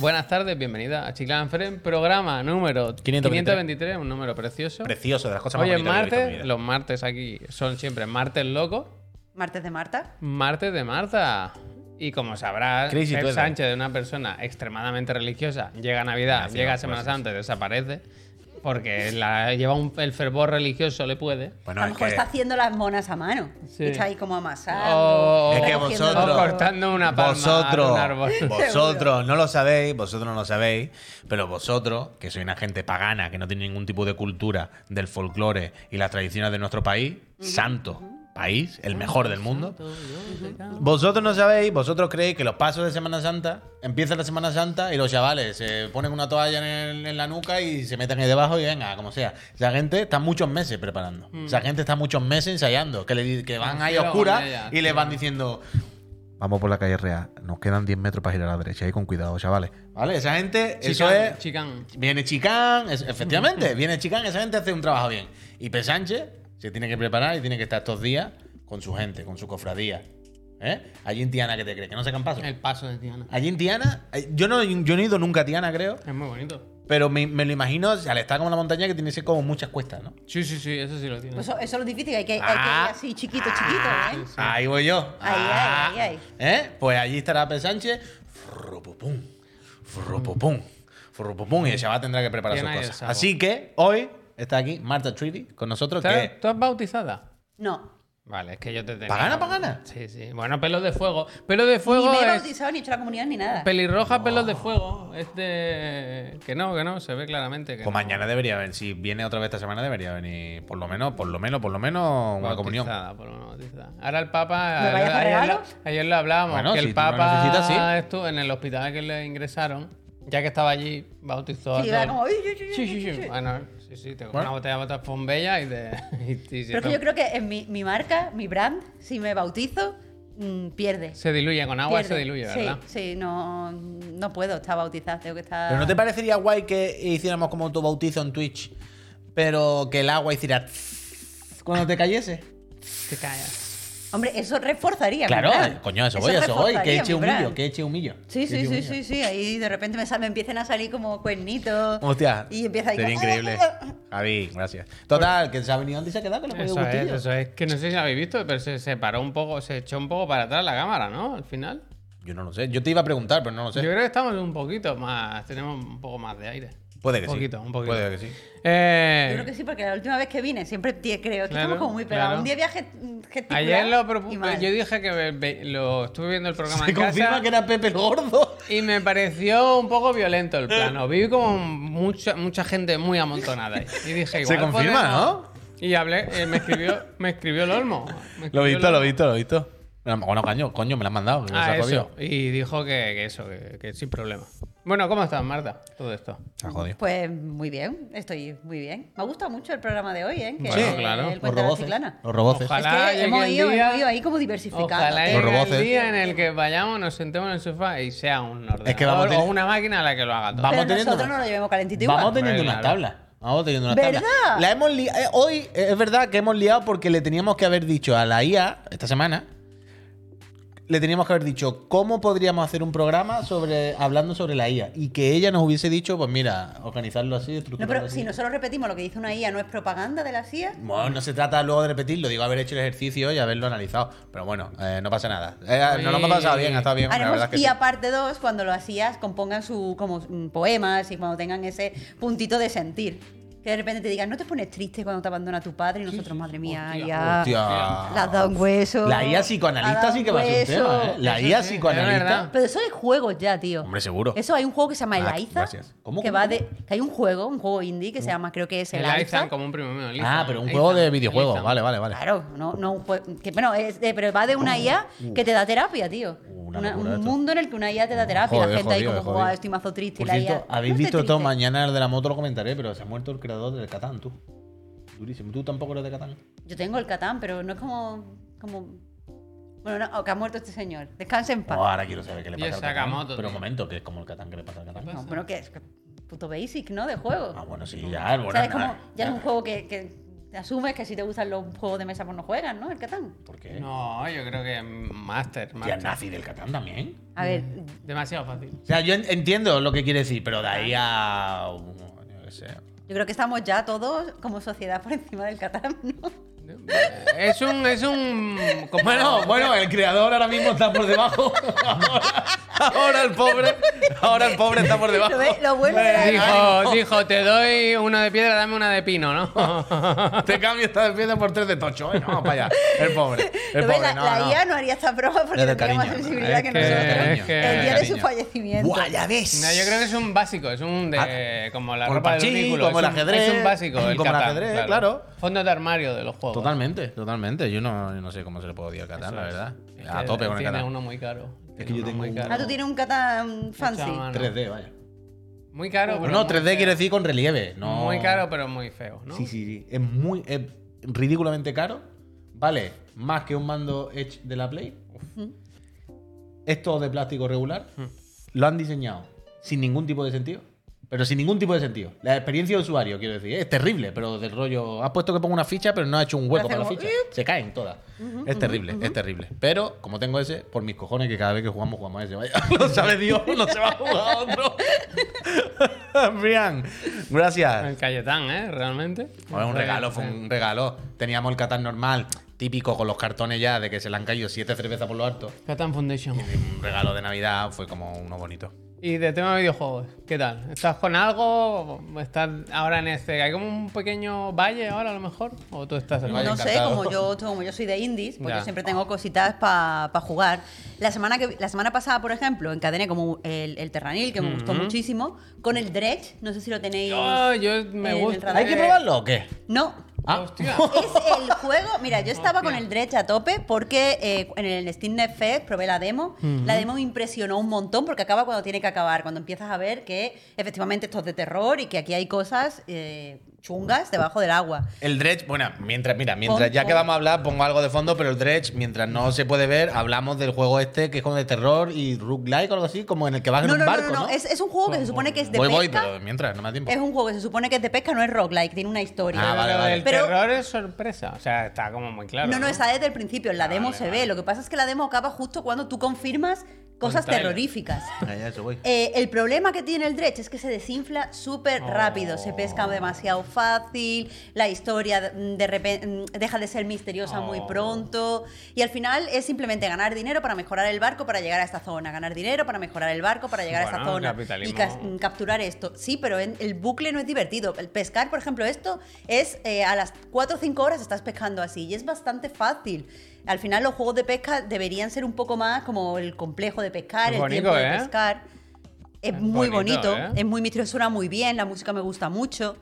Buenas tardes, bienvenida a Chiclana Feren, programa número 523. 523, un número precioso. Precioso, de las cosas más Hoy es martes, los martes aquí son siempre martes locos, Martes de Marta. martes de Marta. Y como sabrás, Crazy Pep. Sánchez, de una persona extremadamente religiosa, llega a Navidad, Gracias, llega a Semana gracias. Santa y desaparece. Porque la- lleva un- el fervor religioso, le puede. Bueno, a lo mejor que, está haciendo las monas a mano. Sí. Está ahí como amasando. Oh. Es que vosotros- cortando una palma vosotros, un árbol. vosotros no lo sabéis, vosotros no lo sabéis, pero vosotros, que sois una gente pagana, que no tiene ningún tipo de cultura del folclore y las tradiciones de nuestro país, santo país, el mejor del mundo. Vosotros no sabéis, vosotros creéis que los pasos de Semana Santa empieza la Semana Santa y los chavales se ponen una toalla en, el- en la nuca y se meten ahí debajo y venga, como sea. Esa gente está muchos meses preparando. Esa gente está muchos meses ensayando, que, le, que van ahí a oscuras y les van diciendo. Vamos por la calle real, nos quedan 10 metros para girar a la derecha, y con cuidado, chavales. ¿Vale? Esa gente, eso es. chicán. Viene Chicán, es- efectivamente, viene Chicán, esa gente hace un trabajo bien. Y P. Se tiene que preparar y tiene que estar estos días con su gente, con su cofradía. ¿Eh? Allí en Tiana, ¿qué te crees? ¿Que no sacan paso? El paso de Tiana. Allí en Tiana, eh, yo no, yo no he ido nunca a Tiana, creo, Es muy bonito. pero me, me lo imagino al estar como en la montaña que tiene que ser como muchas cuestas, ¿no? Sí, sí, sí, eso sí lo tiene. Pues eso, eso es lo difícil, hay que, hay que Ah. ir así chiquito, chiquito, ¿eh? Ahí voy yo. Ahí, Ah. ahí, ahí, ¿Eh? Pues allí estará P. Sánchez. Frupupum, frupupum, frupupum, y el chaval tendrá que preparar sus cosas. Así que hoy está aquí Marta Treaty con nosotros, que. ¿Tú has bautizada? No. Vale, es que yo te tengo. ¿Pagana, pagana? Sí, sí. Bueno, pelos de fuego. Pelos de Ni fuego me he es. bautizado ni he hecho la comunidad ni nada. Pelirroja, pelos de fuego. Es de. Que no, que no, se ve claramente que. Pues no. mañana debería venir, si viene otra vez esta semana debería venir por lo menos, por lo menos, por lo menos una comunión. Bautizada, por lo menos bautizada. Ahora el Papa. ¿Me a ayer, regalos? lo, ayer lo hablábamos. Bueno, que si el tú lo Papa necesitas, sí. estuvo en el hospital que le ingresaron. Ya que estaba allí, bautizó. a Sí, todo el- como, "Uy, uy, uy, uy, Sí, uy, sí, uy, sí. uy". Bueno, sí, sí, te coges una botella de botas bombella y te. y- y Pero es que yo creo que en mi, mi marca, mi brand, si me bautizo, mm, pierde. Se diluye, con agua se Pierde. diluye, Sí, ¿verdad? Sí, no, no puedo estar bautizada, tengo que estar... Pero ¿no te parecería guay que hiciéramos como tu bautizo en Twitch, pero que el agua hiciera tss cuando te cayese? Te callas. Hombre, eso reforzaría. mi Claro, coño, eso voy, eso voy, que eche mi humillo, brand. que eche humillo. Sí, que sí, sí, humillo. sí, sí. Ahí de repente me, sal- me empiezan a salir como cuernitos. Hostia, Y empieza ahí sería como- increíble. Javi, gracias. Total, que se ha venido antes y se ha quedado con el Eso es, eso es. Que no sé si lo habéis visto, pero se, se paró un poco, se echó un poco para atrás la cámara, ¿no? Al final. Yo no lo sé. Yo te iba a preguntar, pero no lo sé. Yo creo que estamos un poquito más, tenemos un poco más de aire. Puede que un sí. poquito, un poquito. Puede que sí. Eh, Yo creo que sí, porque la última vez que vine, siempre tie- creo que Claro, estamos como muy pegados. claro. Un día viaje gesticular Ayer lo propuse, yo dije que ve- ve- lo estuve viendo el programa Se en confirma casa que era Pepe el Gordo. y me pareció un poco violento el plano. Vi como mucha, mucha gente muy amontonada ahí. Y dije, igual Se confirma, ¿no? Y hablé, eh, me escribió, me escribió el Olmo. Lo visto, lo visto, lo visto. Bueno, coño, coño, me lo han mandado. Ah, eso. Y dijo que, que eso, que, que sin problema. Bueno, ¿cómo estás, Marta? Todo esto. Jodido. Pues muy bien, estoy muy bien. Me ha gustado mucho el programa de hoy, ¿eh? Que es claro. El Los roboces. Los roboces. Ojalá. Es que hemos ido, día- hemos ido ahí como diversificando. Ojalá Los el día en el que vayamos, nos sentemos en el sofá y sea un ordenador Es que vamos a o tener- una máquina la que lo haga todo. Vamos Pero teniendo nosotros una- no lo llevemos calentito igual. Vamos teniendo unas tablas. Vamos teniendo unas ¿Verdad? tablas. La hemos li- eh, hoy eh, es verdad que hemos liado porque le teníamos que haber dicho a la IA esta semana. Le teníamos que haber dicho cómo podríamos hacer un programa sobre hablando sobre la IA y que ella nos hubiese dicho, pues mira, organizarlo así, No, estructurarlo pero así. si nosotros repetimos lo que dice una IA, ¿no es propaganda de la CIA? Bueno, no se trata luego de repetirlo, digo haber hecho el ejercicio y haberlo analizado. Pero bueno, eh, no pasa nada. Eh, no lo hemos pasado bien, ha estado bien. La Haremos verdad es que sí. IA parte 2 cuando lo hacías compongan su como mm, poemas y cuando tengan ese puntito de sentir. Que de repente te digan, no te pones triste cuando te abandona tu padre y nosotros, madre mía, Hostia, ya. Hostia. Le has dado un hueso. La IA psicoanalista sí que va a ser un tema, ¿eh? La IA psicoanalista. Pero eso es juegos ya, tío. Hombre, seguro. Eso hay un juego que se llama Ah, Eliza. gracias. ¿Cómo, que cómo, va cómo? de. Que hay un juego, un juego indie que se llama, creo que es El Eliza. Aizan, como un primo mío. el Ah, pero un juego de videojuegos. Vale, vale, vale. Claro, no, no un juego. Que, bueno, es de- pero va de una IA que te da terapia, tío. Uh, una Una- locura un esto. mundo en el que una IA te da terapia. Joder, la gente ahí como. "Buah, estoy mazo triste. y Por la cierto, IA. habéis "No visto todo triste". mañana el de la moto, lo comentaré, pero se ha muerto el creador del Catán, tú. Durísimo. ¿Tú tampoco eres de Catán? Yo tengo el Catán, pero no es como. como... Bueno, no, oh, que ha muerto este señor. Descanse en paz. Oh, ahora quiero saber qué le pasa el al Catán. Pero un momento, que es como el Catán que le pasa al Catán. No, bueno, que es puto basic, ¿no? De juego. Ah, bueno, sí, ya, bueno. ¿Sabes nada, cómo? Ya es un juego que, que Te asumes que si te gustan los juegos de mesa, pues no juegas, ¿no? El Catán. ¿Por qué? No, yo creo que Master. Master. nazi del Catán también. A ver, Demasiado fácil. O sea, yo en- entiendo lo que quiere decir, pero de ahí a. yo qué sé. Yo creo que estamos ya todos como sociedad por encima del Catán, ¿no? Es un. Es un. Bueno, bueno, el creador ahora mismo está por debajo. Ahora, ahora el pobre. Ahora el pobre está por debajo. Lo, bueno de la- Dijo, dijo, te doy una de piedra, dame una de pino, ¿no? Te cambio esta de piedra por tres de tocho. ¿eh? Vamos para allá. El pobre. El pobre, la, no, la no. IA no haría esta prueba porque tendría más cariño. sensibilidad Es que, que- nosotros. es que- el día de su fallecimiento. Buah, ya ves. No, yo creo que es un básico, es un de. como la Como el ropa del ridículo. como es el un- ajedrez, Es un básico, el como el Catán, ajedrez, claro. Fondo de armario de los juegos. Totalmente, totalmente. Yo no, yo no sé cómo se le puede odiar al Catán, la verdad. Es A tope con el Tiene Catán. uno muy caro. Es que yo tengo muy un- caro. Ah, tú tienes un Catán fancy. Hecho a mano. 3D, vaya. Muy caro, pero. No, muy 3D feo. quiere decir con relieve. No... Muy caro, pero muy feo, ¿no? Sí, sí, sí. Es muy. Es ridículamente caro. Vale más que un mando Edge de la Play. Es todo de plástico regular. Lo han diseñado sin ningún tipo de sentido. Pero sin ningún tipo de sentido. La experiencia de usuario, quiero decir, es terrible, pero del rollo. Has puesto que ponga una ficha, pero no ha hecho un hueco para la ficha. Se caen todas. es terrible, es terrible. Pero, como tengo ese, por mis cojones, que cada vez que jugamos, jugamos a ese. Vaya, lo sabe Dios, no se va a jugar a otro. Brian, gracias. El Cayetán, ¿eh? Realmente. Fue un regalo, fue un regalo. Teníamos el Catán normal, típico con los cartones ya de que se le han caído siete cervezas por lo alto. Catán Foundation. Un regalo de Navidad fue como uno bonito. Y de tema de videojuegos, ¿qué tal? ¿Estás con algo? ¿Estás ahora en este? ¿Hay como un pequeño valle ahora a lo mejor? ¿O tú estás en el Vaya No sé, encantado. como yo, como yo soy de indies, pues Ya. yo siempre tengo cositas para jugar. La semana, que, la semana pasada, por ejemplo, encadené como el, el Terranil, que me gustó muchísimo, con el Dredge, no sé si lo tenéis. Oh, yo me gusta. ¿Hay que probarlo o qué? No, Ah, Hostia. es el juego. Mira, yo estaba con el Dredge a tope porque eh, en el Steam Net Fest probé la demo. La demo me impresionó un montón porque acaba cuando tiene que acabar. Cuando empiezas a ver que efectivamente esto es de terror y que aquí hay cosas eh, chungas debajo del agua. El Dredge, bueno, mientras, mira, mientras Pon- ya que vamos a hablar, pongo algo de fondo, pero el Dredge, mientras no se puede ver, hablamos del juego este que es como de terror y roguelike o algo así, como en el que vas en No, un no, no, barco, no, ¿no? no. Es, es un juego que se supone que es de voy, voy, pesca. pero mientras, no me da tiempo. Es un juego que se supone que es de pesca, no es roguelike, tiene una historia. Ah, vale, Pero vale. El Pero- terror es sorpresa. O sea, está como muy claro. no, no, está desde el principio. En la demo vale, se vale. ve. Lo que pasa es que la demo acaba justo cuando tú confirmas cosas terroríficas. Ah, ya, eso voy. Eh, el problema que tiene el Dredge es que se desinfla súper Oh. rápido, se pesca demasiado fácil, la historia de repente deja de ser misteriosa muy Oh. pronto y al final es simplemente ganar dinero para mejorar el barco para llegar a esta zona, ganar dinero para mejorar el barco para llegar a esta zona y cas- mm, capturar esto. Sí, pero en- el bucle no es divertido. El pescar, por ejemplo, esto es eh, a las 4 o 5 horas estás pescando así y es bastante fácil. Al final los juegos de pesca deberían ser un poco más como el complejo de pescar, Es el bonito, tiempo de ¿eh? pescar. Es, Es muy bonito, bonito, ¿eh? es muy misterioso, suena muy bien, la música me gusta mucho.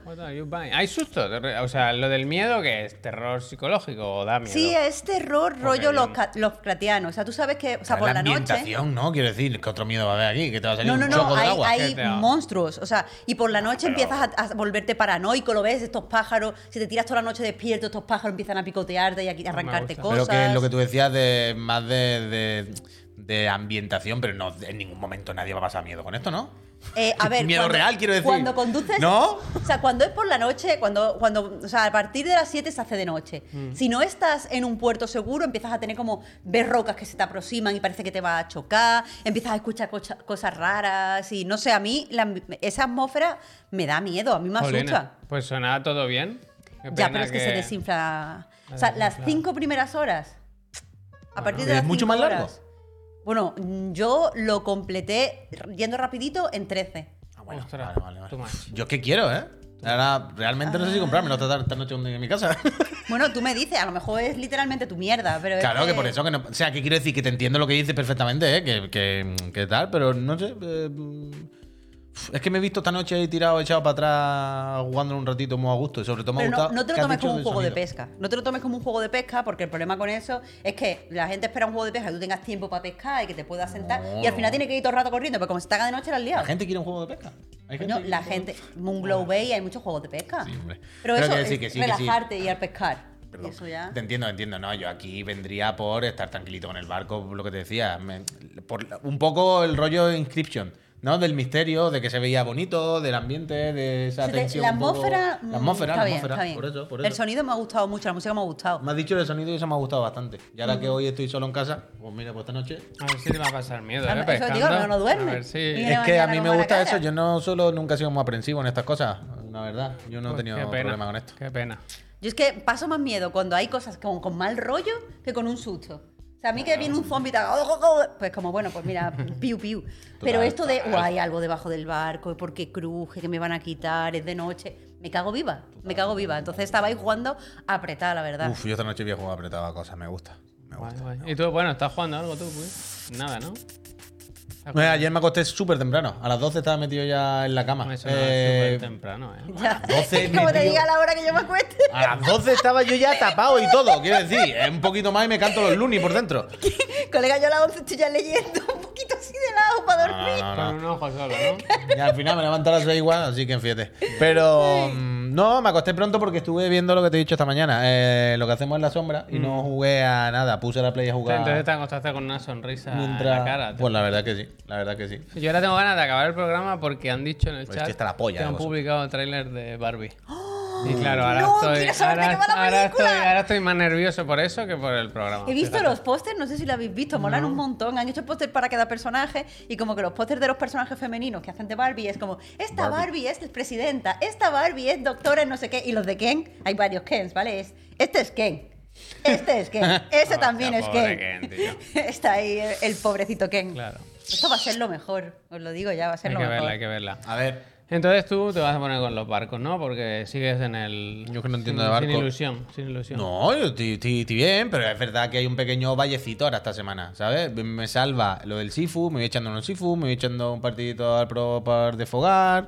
Hay susto. de O sea, lo del miedo que es terror psicológico o da miedo. Sí, es terror rollo. Lovecra- Lovecraftiano. O sea, tú sabes que, o sea, por la la noche. ambientación, ¿no? Quiero decir, ¿qué otro miedo va a haber aquí? Que te va a salir No, no, un no, choco del hay, agua. hay monstruos. O sea, y por la noche empiezas a, a volverte paranoico, lo ves, estos pájaros. Si te tiras toda la noche despierto, estos pájaros empiezan a picotearte y a qui- a me arrancarte cosas. Pero que es lo que tú decías de más de, de, de ambientación, pero no, en ningún momento nadie va a pasar miedo con esto, ¿no? Eh, a ver, Miedo cuando- real, quiero decir. Cuando conduces. ¿No? O sea, cuando es por la noche, cuando, cuando, o sea, a partir de las 7 se hace de noche. Mm. Si no estás en un puerto seguro, empiezas a tener como ver rocas que se te aproximan y parece que te va a chocar, empiezas a escuchar cocha- cosas raras y no sé, a mí la- esa atmósfera me da miedo, a mí me asusta. Pues sonaba todo bien. Qué Ya, pero es que, se desinfla. O sea, las cinco primeras horas. A partir de ¿Es las mucho cinco más largo? horas- Bueno, yo lo completé yendo rapidito en 13. Ah, bueno, Ostras, vale, vale, vale. too much. Yo es que quiero, ¿eh? Ahora, realmente no sé si comprármelo esta, esta noche en mi casa. Bueno, tú me dices, a lo mejor es literalmente tu mierda, pero es claro, que por eso que no. O sea, que quiero decir que te entiendo lo que dices perfectamente, ¿eh? Que, que, que tal, pero no sé. eh, es que me he visto esta noche ahí tirado, echado para atrás, jugando un ratito muy a gusto. Y sobre todo me ha Pero no, gustado. no te que lo tomes como un juego de sonido. pesca. No te lo tomes como un juego de pesca porque el problema con eso es que la gente espera un juego de pesca que tú tengas tiempo para pescar y que te puedas sentar y al final tiene que ir todo el rato corriendo, pero como se te haga de noche la has liado. La gente quiere un juego de pesca. Hay Coño, que la gente, Moonglow Bay hay muchos juegos de pesca. Sí, hombre. Pero, Pero eso que es sí, que sí, sí. relajarte y ir a pescar. Eso ya. Te entiendo, te entiendo. No, yo aquí vendría por estar tranquilito con el barco, lo que te decía. Me- por un poco el rollo de Inscription. ¿No? Del misterio, de que se veía bonito, del ambiente, de esa Se te- tensión. la poco- atmósfera. La mm, atmósfera, está la bien, atmósfera. está bien. Por eso, por El sonido me ha gustado mucho, la música me ha gustado. Me has dicho el sonido y eso me ha gustado bastante. Y ahora que hoy estoy solo en casa, pues mira, pues esta noche. A ver si te va a pasar miedo, ¿eh? eso digo, Pescando. no, no duerme. A ver si... Y Es que a mí me gusta eso. Yo no solo nunca he sido muy aprensivo en estas cosas. La verdad. Yo no he tenido pena, problema con esto. Qué pena. Yo es que paso más miedo cuando hay cosas con, con mal rollo que con un susto. Sea, a mí que viene un zombie "Oh, oh, oh", pues como, bueno, pues mira, piu, piu. Pero esto de. "Oh, hay algo debajo del barco, porque cruje, que me van a quitar, es de noche, me cago viva, me cago viva. Entonces estaba ahí jugando apretada, la verdad. Uf, yo esta noche voy a jugar apretado a cosas. Me gusta. Me gusta. Guay, guay. Y tú, bueno, ¿estás jugando algo tú, pues? Nada, ¿no? Ayer me acosté súper temprano. A las 12 estaba metido ya en la cama. Eso no Eh, es súper temprano, ¿eh? Ya. 12 como te diga la hora que yo me acueste. A las 12 estaba yo ya tapado y todo. Quiero decir, es un poquito más y me canto los lunis por dentro. Colega, yo a las 11 estoy ya leyendo un poquito así de lado para dormir. No, no, no. Con un ojo solo, ¿no? Y al final me levanto a las 6 igual, así que fíjate. Pero mm, no, me acosté pronto porque estuve viendo lo que te he dicho esta mañana. eh, lo que hacemos en la sombra y no jugué a nada. Puse la play a jugar. Entonces te acostaste con una sonrisa mientras... en la cara. Pues la verdad que sí, la verdad que sí. Yo ahora tengo ganas de acabar el programa porque han dicho en el Pues chat que está la polla que han vosotros. publicado el tráiler de Barbie. Y claro, ahora no, estoy, quiero saber de ahora, qué va la ahora estoy, película. ahora estoy más nervioso por eso que por el programa. He visto fíjate. los pósters, no sé si lo habéis visto, molan un montón. Han hecho pósters para cada personaje y como que los pósters de los personajes femeninos que hacen de Barbie es como, esta Barbie, es presidenta, esta Barbie es doctora en no sé qué. Y los de Ken, hay varios Kens, ¿vale? Es, este es Ken, este es Ken, ese también es pobre Ken. Ken, tío. Está ahí el, el pobrecito Ken. Claro. Esto va a ser lo mejor, os lo digo ya, va a ser Hay lo que mejor. verla, hay que verla. A ver, Entonces tú te vas a poner con los barcos, ¿no? Porque sigues en el. Yo que no entiendo sin, de barco. Sin ilusión, sin ilusión. No, yo estoy, bien, pero es verdad que hay un pequeño vallecito ahora esta semana, ¿sabes? Me salva lo del Sifu, me voy echando unos Sifu, me voy echando un partidito al Pro par de Fogar,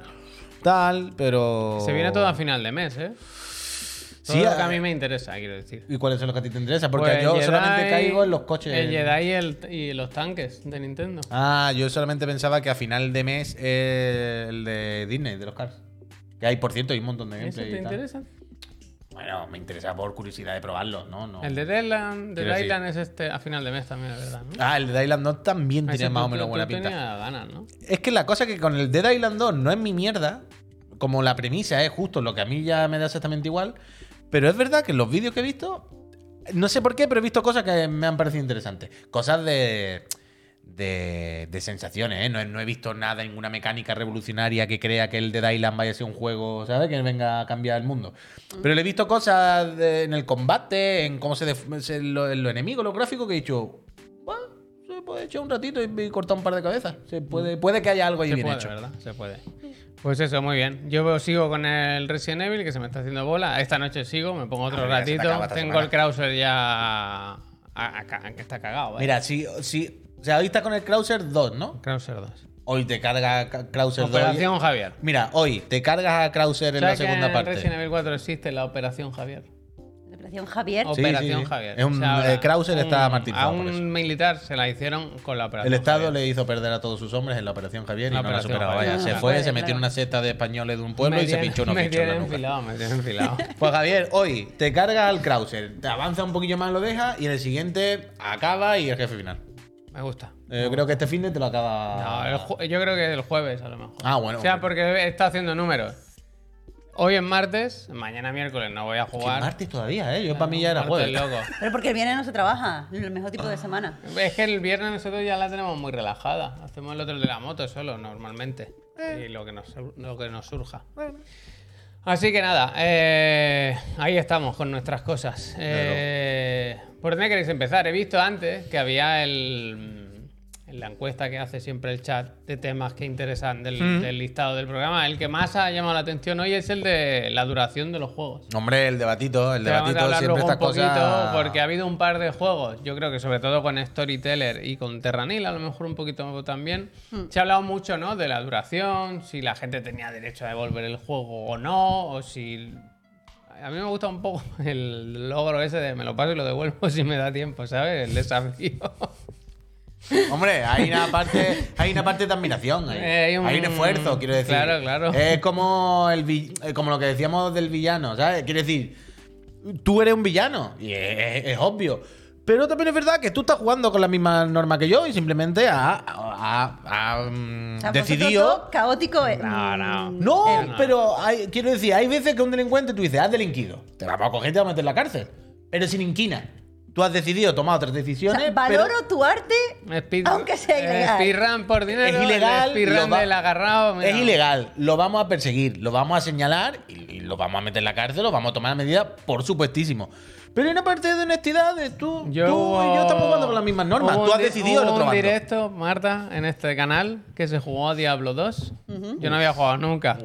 tal, pero... Se viene todo a final de mes, ¿eh? Todo Sí, lo que a- mí me interesa, quiero decir. ¿Y cuáles son los que a ti te interesan? Porque Pues yo Jedi- solamente caigo en los coches. El Jedi y, el- y los tanques de Nintendo. Ah, yo solamente pensaba que a final de mes eh, el de Disney, de los Cars. Que hay, por cierto, hay un montón de ¿Eso gameplay. te y tal. interesa? Bueno, me interesa por curiosidad de probarlo, ¿no? no. El de Deadland, decir- Island es este a final de mes también, es verdad. ¿no? Ah, el de Dead Island 2 también Ese tiene tú- más o tú- menos tú buena pinta. tenías ganas, ¿no? Es que la cosa que con el Dead Island 2 no es mi mierda, como la premisa es justo lo que a mí ya me da exactamente igual, pero es verdad que en los vídeos que he visto, no sé por qué, pero he visto cosas que me han parecido interesantes. Cosas de, de, de sensaciones, ¿eh? No, he- visto nada, ninguna mecánica revolucionaria que crea que el Dead Island vaya a ser un juego, ¿sabes? Que venga a cambiar el mundo. Pero le he visto cosas de- en el combate, en cómo se, se- lo, en lo enemigo, lo gráfico, que he dicho... "Bueno, se puede echar un ratito y, y cortar un par de cabezas. Se puede, puede que haya algo ahí Se bien puede, hecho. ¿verdad? Se puede. Pues eso, muy bien. Yo sigo con el Resident Evil, que se me está haciendo bola. Esta noche sigo, me pongo otro Ah, mira, ratito. Tengo semana. el Krauser ya... a- a- que está cagado, ¿vale? Mira, si, si. O sea, hoy está con el Krauser 2, ¿no? Krauser 2. Hoy te carga Krauser 2. Operación Javier. Mira, hoy te cargas a Krauser en la ¿Sabes que segunda en parte. Resident Evil 4 existe la Operación Javier? Operación Javier. Sí, Operación sí. Javier. Es un- eh, Krauser está martirizado A por un eso. militar se la hicieron con la Operación El Estado Javier. le hizo perder a todos sus hombres en la Operación Javier y La no la superaba. Javier. Vaya, se Ah, fue, se metió claro. en una secta de españoles de un pueblo Me y se pinchó unos Me nuca. enfilado, me tienen enfilado. Pues Javier, hoy te carga al Krauser, te avanza un poquillo más, lo deja y en el siguiente acaba y el jefe final. Me gusta. Eh, yo creo que este fin de te lo acaba. No, el yo creo que el jueves a lo mejor. Ah, bueno. O sea, porque está haciendo números. Hoy es martes, mañana miércoles no voy a Que jugar. martes todavía, ¿eh? Yo para mí ya era jueves. loco. Pero porque el viernes no se trabaja, el mejor tipo de semana. Es que el viernes nosotros ya la tenemos muy relajada. Hacemos el otro de la moto solo, normalmente. Y lo que nos, lo que nos surja. Así que nada, eh, ahí estamos con nuestras cosas. Eh, ¿Por dónde queréis empezar? He visto antes que había el, en la encuesta que hace siempre el chat de temas que interesan del, del listado del programa. El que más ha llamado la atención hoy es el de la duración de los juegos. Hombre, el debatito, el Te vamos a debatito siempre estas un poquito cosas. porque ha habido un par de juegos, yo creo que sobre todo con Storyteller y con Terranil, a lo mejor un poquito también. Se ha hablado mucho, ¿no? De la duración, si la gente tenía derecho a devolver el juego o no, o si a mí me gusta un poco el logro ese de me lo paso y lo devuelvo si me da tiempo, ¿sabes? El desafío. Hombre, hay una parte, hay una parte de admiración. ahí. Eh, hay un- Hay un esfuerzo, quiero decir. Claro, claro. Es como el vi- eh, como lo que decíamos del villano, ¿sabes? Quiere decir, tú eres un villano y es, es obvio. Pero también es verdad que tú estás jugando con la misma norma que yo y simplemente has, ha, ha, mm, decidido. caótico. eh, No, no. mm, No, eh, no. pero hay- quiero decir, hay veces que un delincuente tú dices, has delinquido. Te vamos a coger y te vamos a meter en la cárcel. Pero sin inquina. Tú has decidido tomar otras o sea, decisiones. valoro tu arte, Speed- aunque sea ilegal. Speedrun por dinero. Es ilegal, el Speedrun lo va- del agarrado. mira. es ilegal. Lo vamos a perseguir, lo vamos a señalar y, y lo vamos a meter en la cárcel, lo vamos a tomar medidas, por supuestísimo. Pero hay una parte de honestidad de tú, tú y yo estamos jugando con las mismas normas. Tú has di- decidido el otro un directo, Marta, en este canal que se jugó Diablo 2. Yo no había jugado nunca.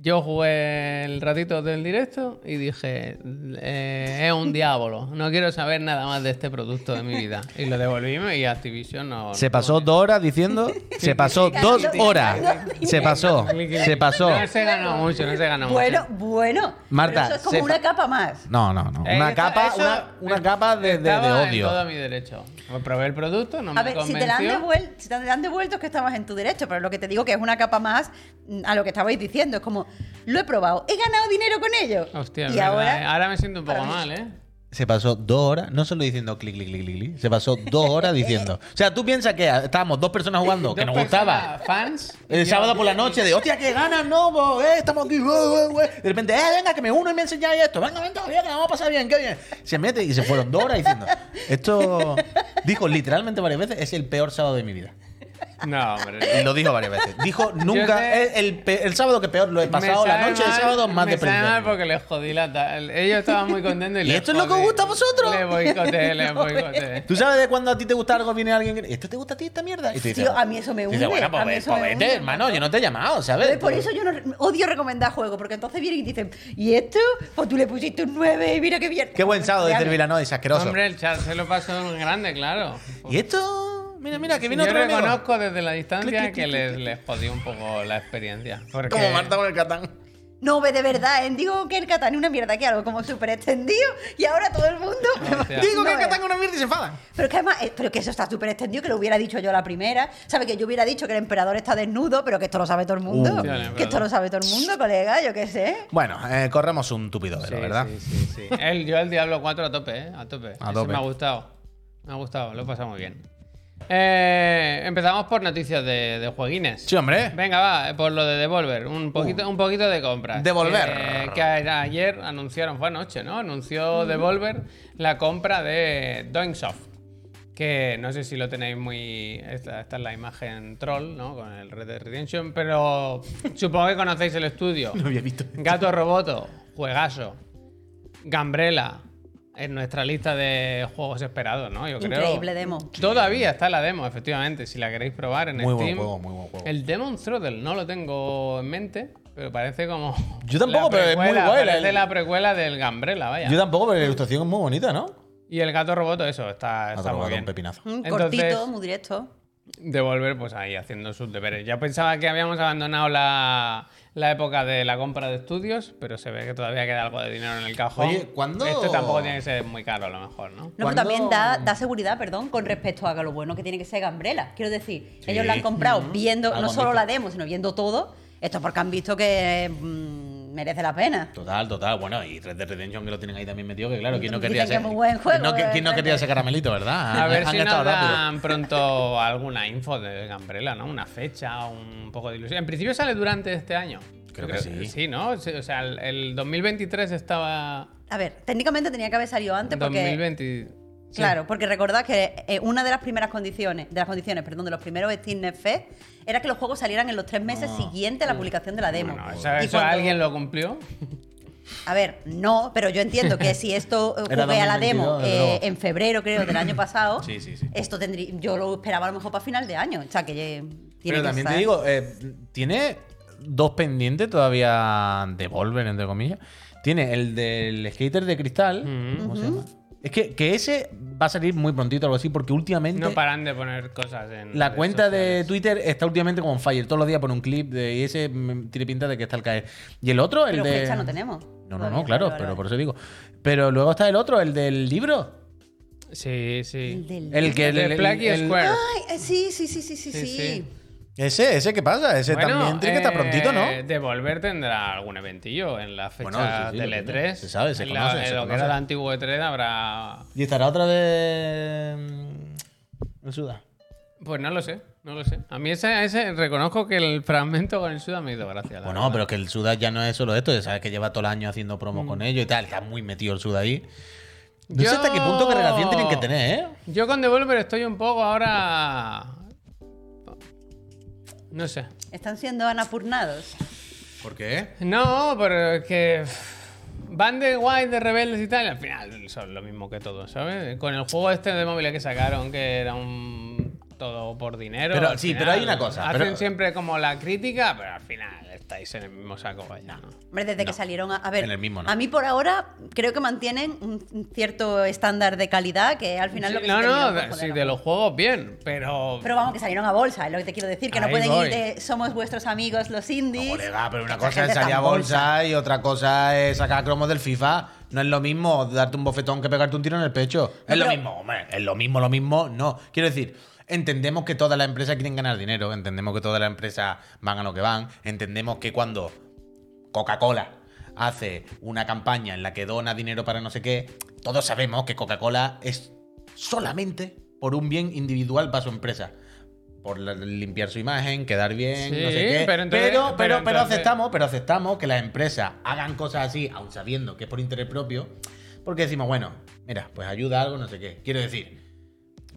Yo jugué el ratito del directo y dije, eh, es un diablo, no quiero saber nada más de este producto de mi vida. Y lo devolvimos y Activision no... Se pasó dos horas diciendo. Se pasó dos horas. Se pasó. Se pasó. No se ganó mucho, no se ganó Bueno, mucho. bueno. Marta, pero eso es como una capa más. No, no, no. Eh, Una eso- capa, eso una, una capa de, de- de estaba en odio. todo mi derecho. Probé el producto, no A me ver, si convenció. te, la han devuel- si te la han devuelto es que estabas en tu derecho, pero lo que te digo que es una capa más mm, a lo que estabais diciendo. Es como, lo he probado, he ganado dinero con ello. Hostia, y verdad, ahora, eh. ahora me siento un poco mal, ¿eh? Se pasó dos horas, no solo diciendo clic, clic, clic, clic, clic, se pasó dos horas diciendo. O sea, tú piensas que estábamos dos personas jugando, que nos gustaba. Fans. El sábado por la noche de, hostia, que ganas, no, bo, eh, estamos aquí, eh, eh". De repente, eh, venga, que me uno y me enseñáis esto. Venga, venga, venga, que vamos a pasar bien, qué bien. Se mete y se fueron dos horas diciendo. Esto, dijo literalmente varias veces, es el peor sábado de mi vida. No, hombre. Lo dijo varias veces. Dijo, nunca, sé- es el, pe- el sábado que peor lo he pasado, la noche del sábado más me sabe mal porque les jodí la ta- Ellos estaban muy contentos y, ¿Y esto es lo que os gusta a vosotros? Les boicoté, les boicoté. ¿Tú sabes de cuando a ti te gusta algo, viene alguien que... ¿Esto te gusta a ti esta mierda? Y te dice, Tío, a mí eso me dice, hunde, bueno, pues, a mí ve- eso pues me vete, hermano, yo no te he llamado, ¿sabes? Por eso yo no, odio recomendar juegos, porque entonces vienen y dicen, ¿y esto? Pues tú le pusiste un 9 y mira qué bien. Qué buen sábado, el Realmente. Vilanois, asqueroso. Hombre, el chat se lo pasó en grande, claro. ¿Y esto? Mira, mira, que viene Yo otro amigo. reconozco desde la distancia Clic, clic, que clic, les, les jodí un poco la experiencia. Porque Como Marta con el Catán. No, ve de verdad, ¿eh? digo que el Catán es una mierda, que algo como súper extendido y ahora todo el mundo. Digo que el Catán es. una mierda y se enfadan. Pero es que además, eh, pero que eso está súper extendido, que lo hubiera dicho yo la primera. ¿Sabe? Que yo hubiera dicho que el emperador está desnudo, pero que esto lo sabe todo el mundo. Uh. Sí, el que esto lo sabe todo el mundo, colega, yo qué sé. Bueno, eh, corremos un tupido Sí, ¿verdad? Sí, sí, sí. El, yo el Diablo 4 a tope, ¿eh? A tope. A Ese tope. me ha gustado. Me ha gustado, lo he pasado muy bien. Eh, empezamos por noticias de, de jueguines. Sí, hombre. Venga, va, por lo de Devolver. Un poquito, un poquito de compras. Devolver. Que, que ayer anunciaron, fue anoche, ¿no? Anunció Devolver la compra de Doingsoft. Que no sé si lo tenéis muy. Esta, esta es la imagen troll, ¿no? Con el Red Dead Redemption. Pero supongo que conocéis el estudio. No había visto. Gato Roboto, juegazo. Gambrela, en nuestra lista de juegos esperados, ¿no? Yo creo. Increíble demo. Todavía está la demo, efectivamente, si la queréis probar en Muy buen juego, muy buen juego. El Demon Throttle no lo tengo en mente, pero parece como. Yo tampoco, pero es muy guay, Parece el- la precuela del Gambrela, vaya. Yo tampoco, pero la ilustración es muy bonita, ¿no? Y el gato roboto, eso, está, está muy bien. un pepinazo. Mm, Entonces- Cortito, muy directo. Devolver, pues ahí haciendo sus deberes. Ya pensaba que habíamos abandonado la, la época de la compra de estudios, pero se ve que todavía queda algo de dinero en el cajón. Oye, ¿cuándo- Esto tampoco tiene que ser muy caro, a lo mejor, ¿no? No, pero ¿Cuándo- también da, da seguridad, perdón, con respecto a lo bueno que tiene que ser Gambrela. Quiero decir, Sí. ellos la han comprado viendo Ah, no solo la demo, sino viendo todo. Esto porque han visto que mm, merece la pena. Total, total. Bueno, y Red Dead Redemption que lo tienen ahí también metido, que claro, ¿quién no querría que ser? es muy buen juego, ¿Quién no, eh, quién no quería ese caramelito, verdad? A ver han si nos dan pronto alguna info de Gambrela, ¿no? Una fecha, un poco de ilusión. En principio sale durante este año. Creo que sí. Sí, ¿no? O sea, el, el 2023 estaba... A ver, técnicamente tenía que haber salido antes porque. 2020... sí. Claro, porque recordad que eh, una de las primeras condiciones, de las condiciones, perdón, de los primeros Steam Fest, era que los juegos salieran en los tres meses siguientes a la publicación de la demo. Bueno, eso, Y eso cuando- alguien lo cumplió. A ver, no, pero yo entiendo que si esto eh, jugué a la 2022, demo eh, en febrero, creo, del año pasado, Sí, sí, sí. esto tendría, yo lo esperaba a lo mejor para final de año. O sea, que tiene Pero que también estar. te digo, eh, tiene dos pendientes todavía de Volver, entre comillas. Tiene el del skater de cristal. ¿Cómo se llama? Es que, que ese va a salir muy prontito, algo así, porque últimamente No paran de poner cosas en. la cuenta de sociales. Twitter está últimamente como on fire. Todos los días pone un clip de, y ese tiene pinta de que está al caer. Y el otro, el Pero de. fecha no tenemos. No, no, no, claro, pero por eso digo. Pero luego está el otro, el del libro. Sí, El sí. del- El que. De el- Plague el- Square. Ay, eh, sí, sí, sí, sí, sí, Sí, sí. sí. Ese, ese, ¿qué pasa? Ese Bueno, también tiene que estar eh, prontito, ¿no? Devolver tendrá algún eventillo en la fecha Bueno, sí, sí, del lo E3. tiene. Se sabe, se En la- conoce, en se lo que era el antiguo E3 habrá. Y estará otra de. mm, El Suda. Pues no lo sé, no lo sé. A mí ese, ese reconozco que el fragmento con el Suda me hizo gracia. la Bueno, verdad. pero que el Suda ya no es solo esto, ya sabes que lleva todo el año haciendo promo Mm. con ellos y tal, está muy metido el Suda ahí. No sé hasta qué punto de relación tienen que tener, ¿eh? Yo con Devolver estoy un poco ahora. No sé. Están siendo anapurnados. ¿Por qué? No, pero es que. Van de guay, de rebeldes y tal, y al final son lo mismo que todos, ¿sabes? Con el juego este de móviles que sacaron, que era un. todo por dinero. Pero- sí, final pero hay una cosa, Hacen pero- siempre como la crítica, pero al final estáis en el mismo saco, vaya. Hombre, desde que salieron a, a ver, en el mismo no. a mí por ahora creo que mantienen un cierto estándar de calidad que al final Sí, lo que no, se no, de, sí, de los juegos bien, pero. Pero vamos, que salieron a bolsa, es lo que te quiero decir, que no pueden voy. ir de somos vuestros amigos los indies. Colega, pero una cosa es salir a bolsa y otra cosa es sacar cromos del FIFA. No es lo mismo darte un bofetón que pegarte un tiro en el pecho. Es lo mismo, hombre. Es lo mismo, lo mismo. No. Quiero decir, entendemos que todas las empresas quieren ganar dinero. Entendemos que todas las empresas van a lo que van. Entendemos que cuando Coca-Cola hace una campaña en la que dona dinero para no sé qué, todos sabemos que Coca-Cola es solamente por un bien individual para su empresa. Por limpiar su imagen, quedar bien, Sí, no sé qué. pero entonces- pero, pero, pero aceptamos, pero aceptamos que las empresas hagan cosas así, aun sabiendo que es por interés propio, porque decimos, bueno, mira, pues ayuda a algo, no sé qué. Quiero decir,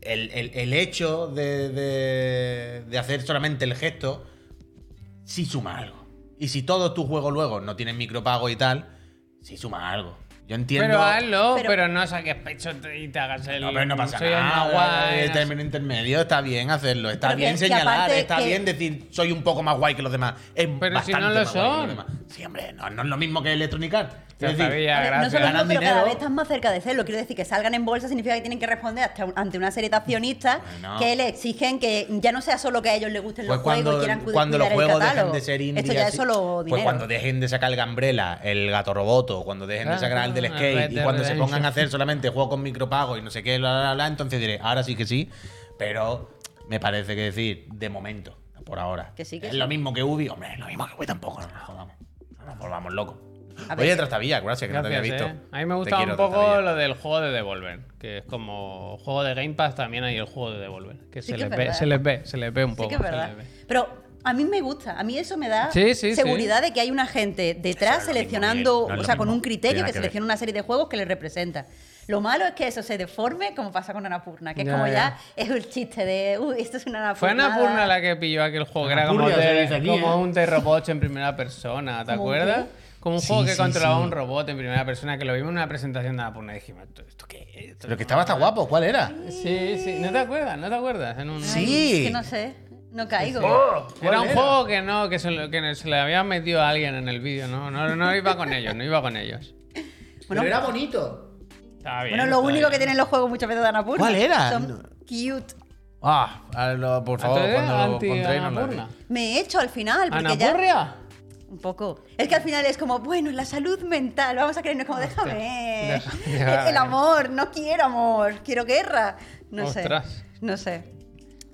el, el- el hecho de, de- de hacer solamente el gesto, sí suma algo. Y si todos tus juegos luego no tienen micropago y tal, sí suma algo. Yo entiendo. Pero hazlo, pero- pero, no saques pecho y te hagas el. No, pero no pasa soy nada. guay, El sé. término intermedio está bien hacerlo. Está Pero bien que señalar. Está que- bien decir soy un poco más guay que los demás. Es Pero si no lo son. Sí, hombre, no, no es lo mismo que Electronic Arts. Te Es decir, sabía, ver, no solo eso, Ganan pero cada dinero. vez están más cerca de serlo. Quiero decir que salgan en bolsa significa que tienen que responder hasta un- ante una serie de accionistas Bueno. que le exigen que ya no sea solo que a ellos les gusten Pues los juegos y quieran cu- cuando los cuidar el juegos dejen de ser indie. Esto ya así, es solo Pues dinero. cuando dejen de sacar el Gambrela, el gato roboto, cuando dejen de sacar el del Red skate y cuando se pongan a hacer solamente juegos con micropago y no sé qué, bla, bla, bla, entonces diré, ahora sí que sí, pero me parece que decir, de momento, por ahora. Que sí, que es sí. lo mismo que Ubi, hombre, es lo mismo que Ubi tampoco, no nos jodamos. No nos volvamos locos. A Oye. Trastavilla, gracias, que no te había visto. eh. A mí me quiero, un poco Trastavilla. lo del juego de Devolver, que es como juego de Game Pass también hay el juego de Devolver, que, Sí se, que les es ve, se les ve, se les ve un Sí poco. que es se verdad. les ve. Pero a mí me gusta, a mí eso me da Sí, sí, sí. seguridad de que hay una gente detrás seleccionando, no o sea, con un criterio que que selecciona una serie de juegos que les representa. Lo malo es que eso se deforme como pasa con Anapurna, que es Ya, como ya. ya es el chiste de, uy, esto es una Anapurna. Fue Annapurna la que pilló aquel juego, que era como, de- aquí, como ¿eh? un de robots en primera persona, ¿te ¿Cómo acuerdas? qué? Como un Sí, juego que sí, controlaba sí. un robot en primera persona, que lo vimos en una presentación de Annapurna y dijimos, ¿esto, esto qué es? Esto Pero que no- estaba hasta guapo, ¿cuál era? Sí, sí, ¿no te acuerdas? ¿No te acuerdas? En un... Sí. Es que no sé, no caigo. Oh, ¿cuál Era un era? juego que no, que se, lo- que se le había metido a alguien en el vídeo, ¿no? No, no iba con ellos, no iba con ellos. Bueno, bonito. Estaba bien. bueno, lo estaba único que bien. tienen los juegos muchas veces de Anapurna. ¿Cuál era? Son No. cute. Ah, a lo- por favor, Entonces, cuando lo anti encontréis nos lo Annapurna. decís. Me he hecho al final, porque ya... ¿Anapurria? Un poco. Es que al final es como, bueno, la salud mental, vamos a creernos como, déjame. Deja- El, déjame. el amor, no quiero amor, quiero guerra. No Ostras. sé. No sé.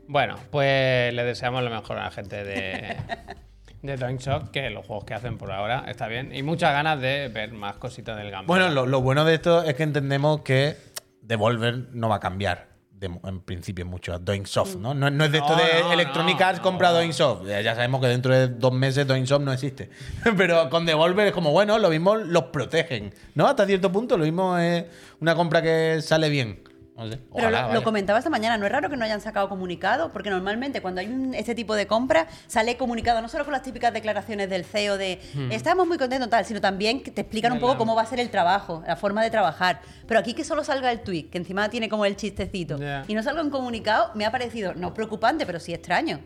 Bueno, pues le deseamos lo mejor a la gente de, de Doink Shock, que los juegos que hacen por ahora está bien. Y muchas ganas de ver más cositas del Gambit. Bueno, lo, lo bueno de esto es que entendemos que Devolver no va a cambiar. de en principio mucho a Doing Soft, ¿no? No, no es de esto No, de no, Electronic Arts compra Doing Soft. Ya ya sabemos que dentro de dos meses Doing Soft no existe. Pero con Devolver es como, bueno, lo mismo los protegen, ¿no? Hasta cierto punto, lo mismo es una compra que sale bien. No sé. Pero lo, vaya. lo comentaba esta mañana, no es raro que no hayan sacado comunicado, porque normalmente cuando hay un- este tipo de compra sale comunicado no solo con las típicas declaraciones del CEO de estamos muy contentos tal, sino también que te explican un poco cómo va a ser el trabajo, la forma de trabajar. Pero aquí que solo salga el tweet, que encima tiene como el chistecito, y no salga un comunicado, me ha parecido no preocupante, pero sí extraño.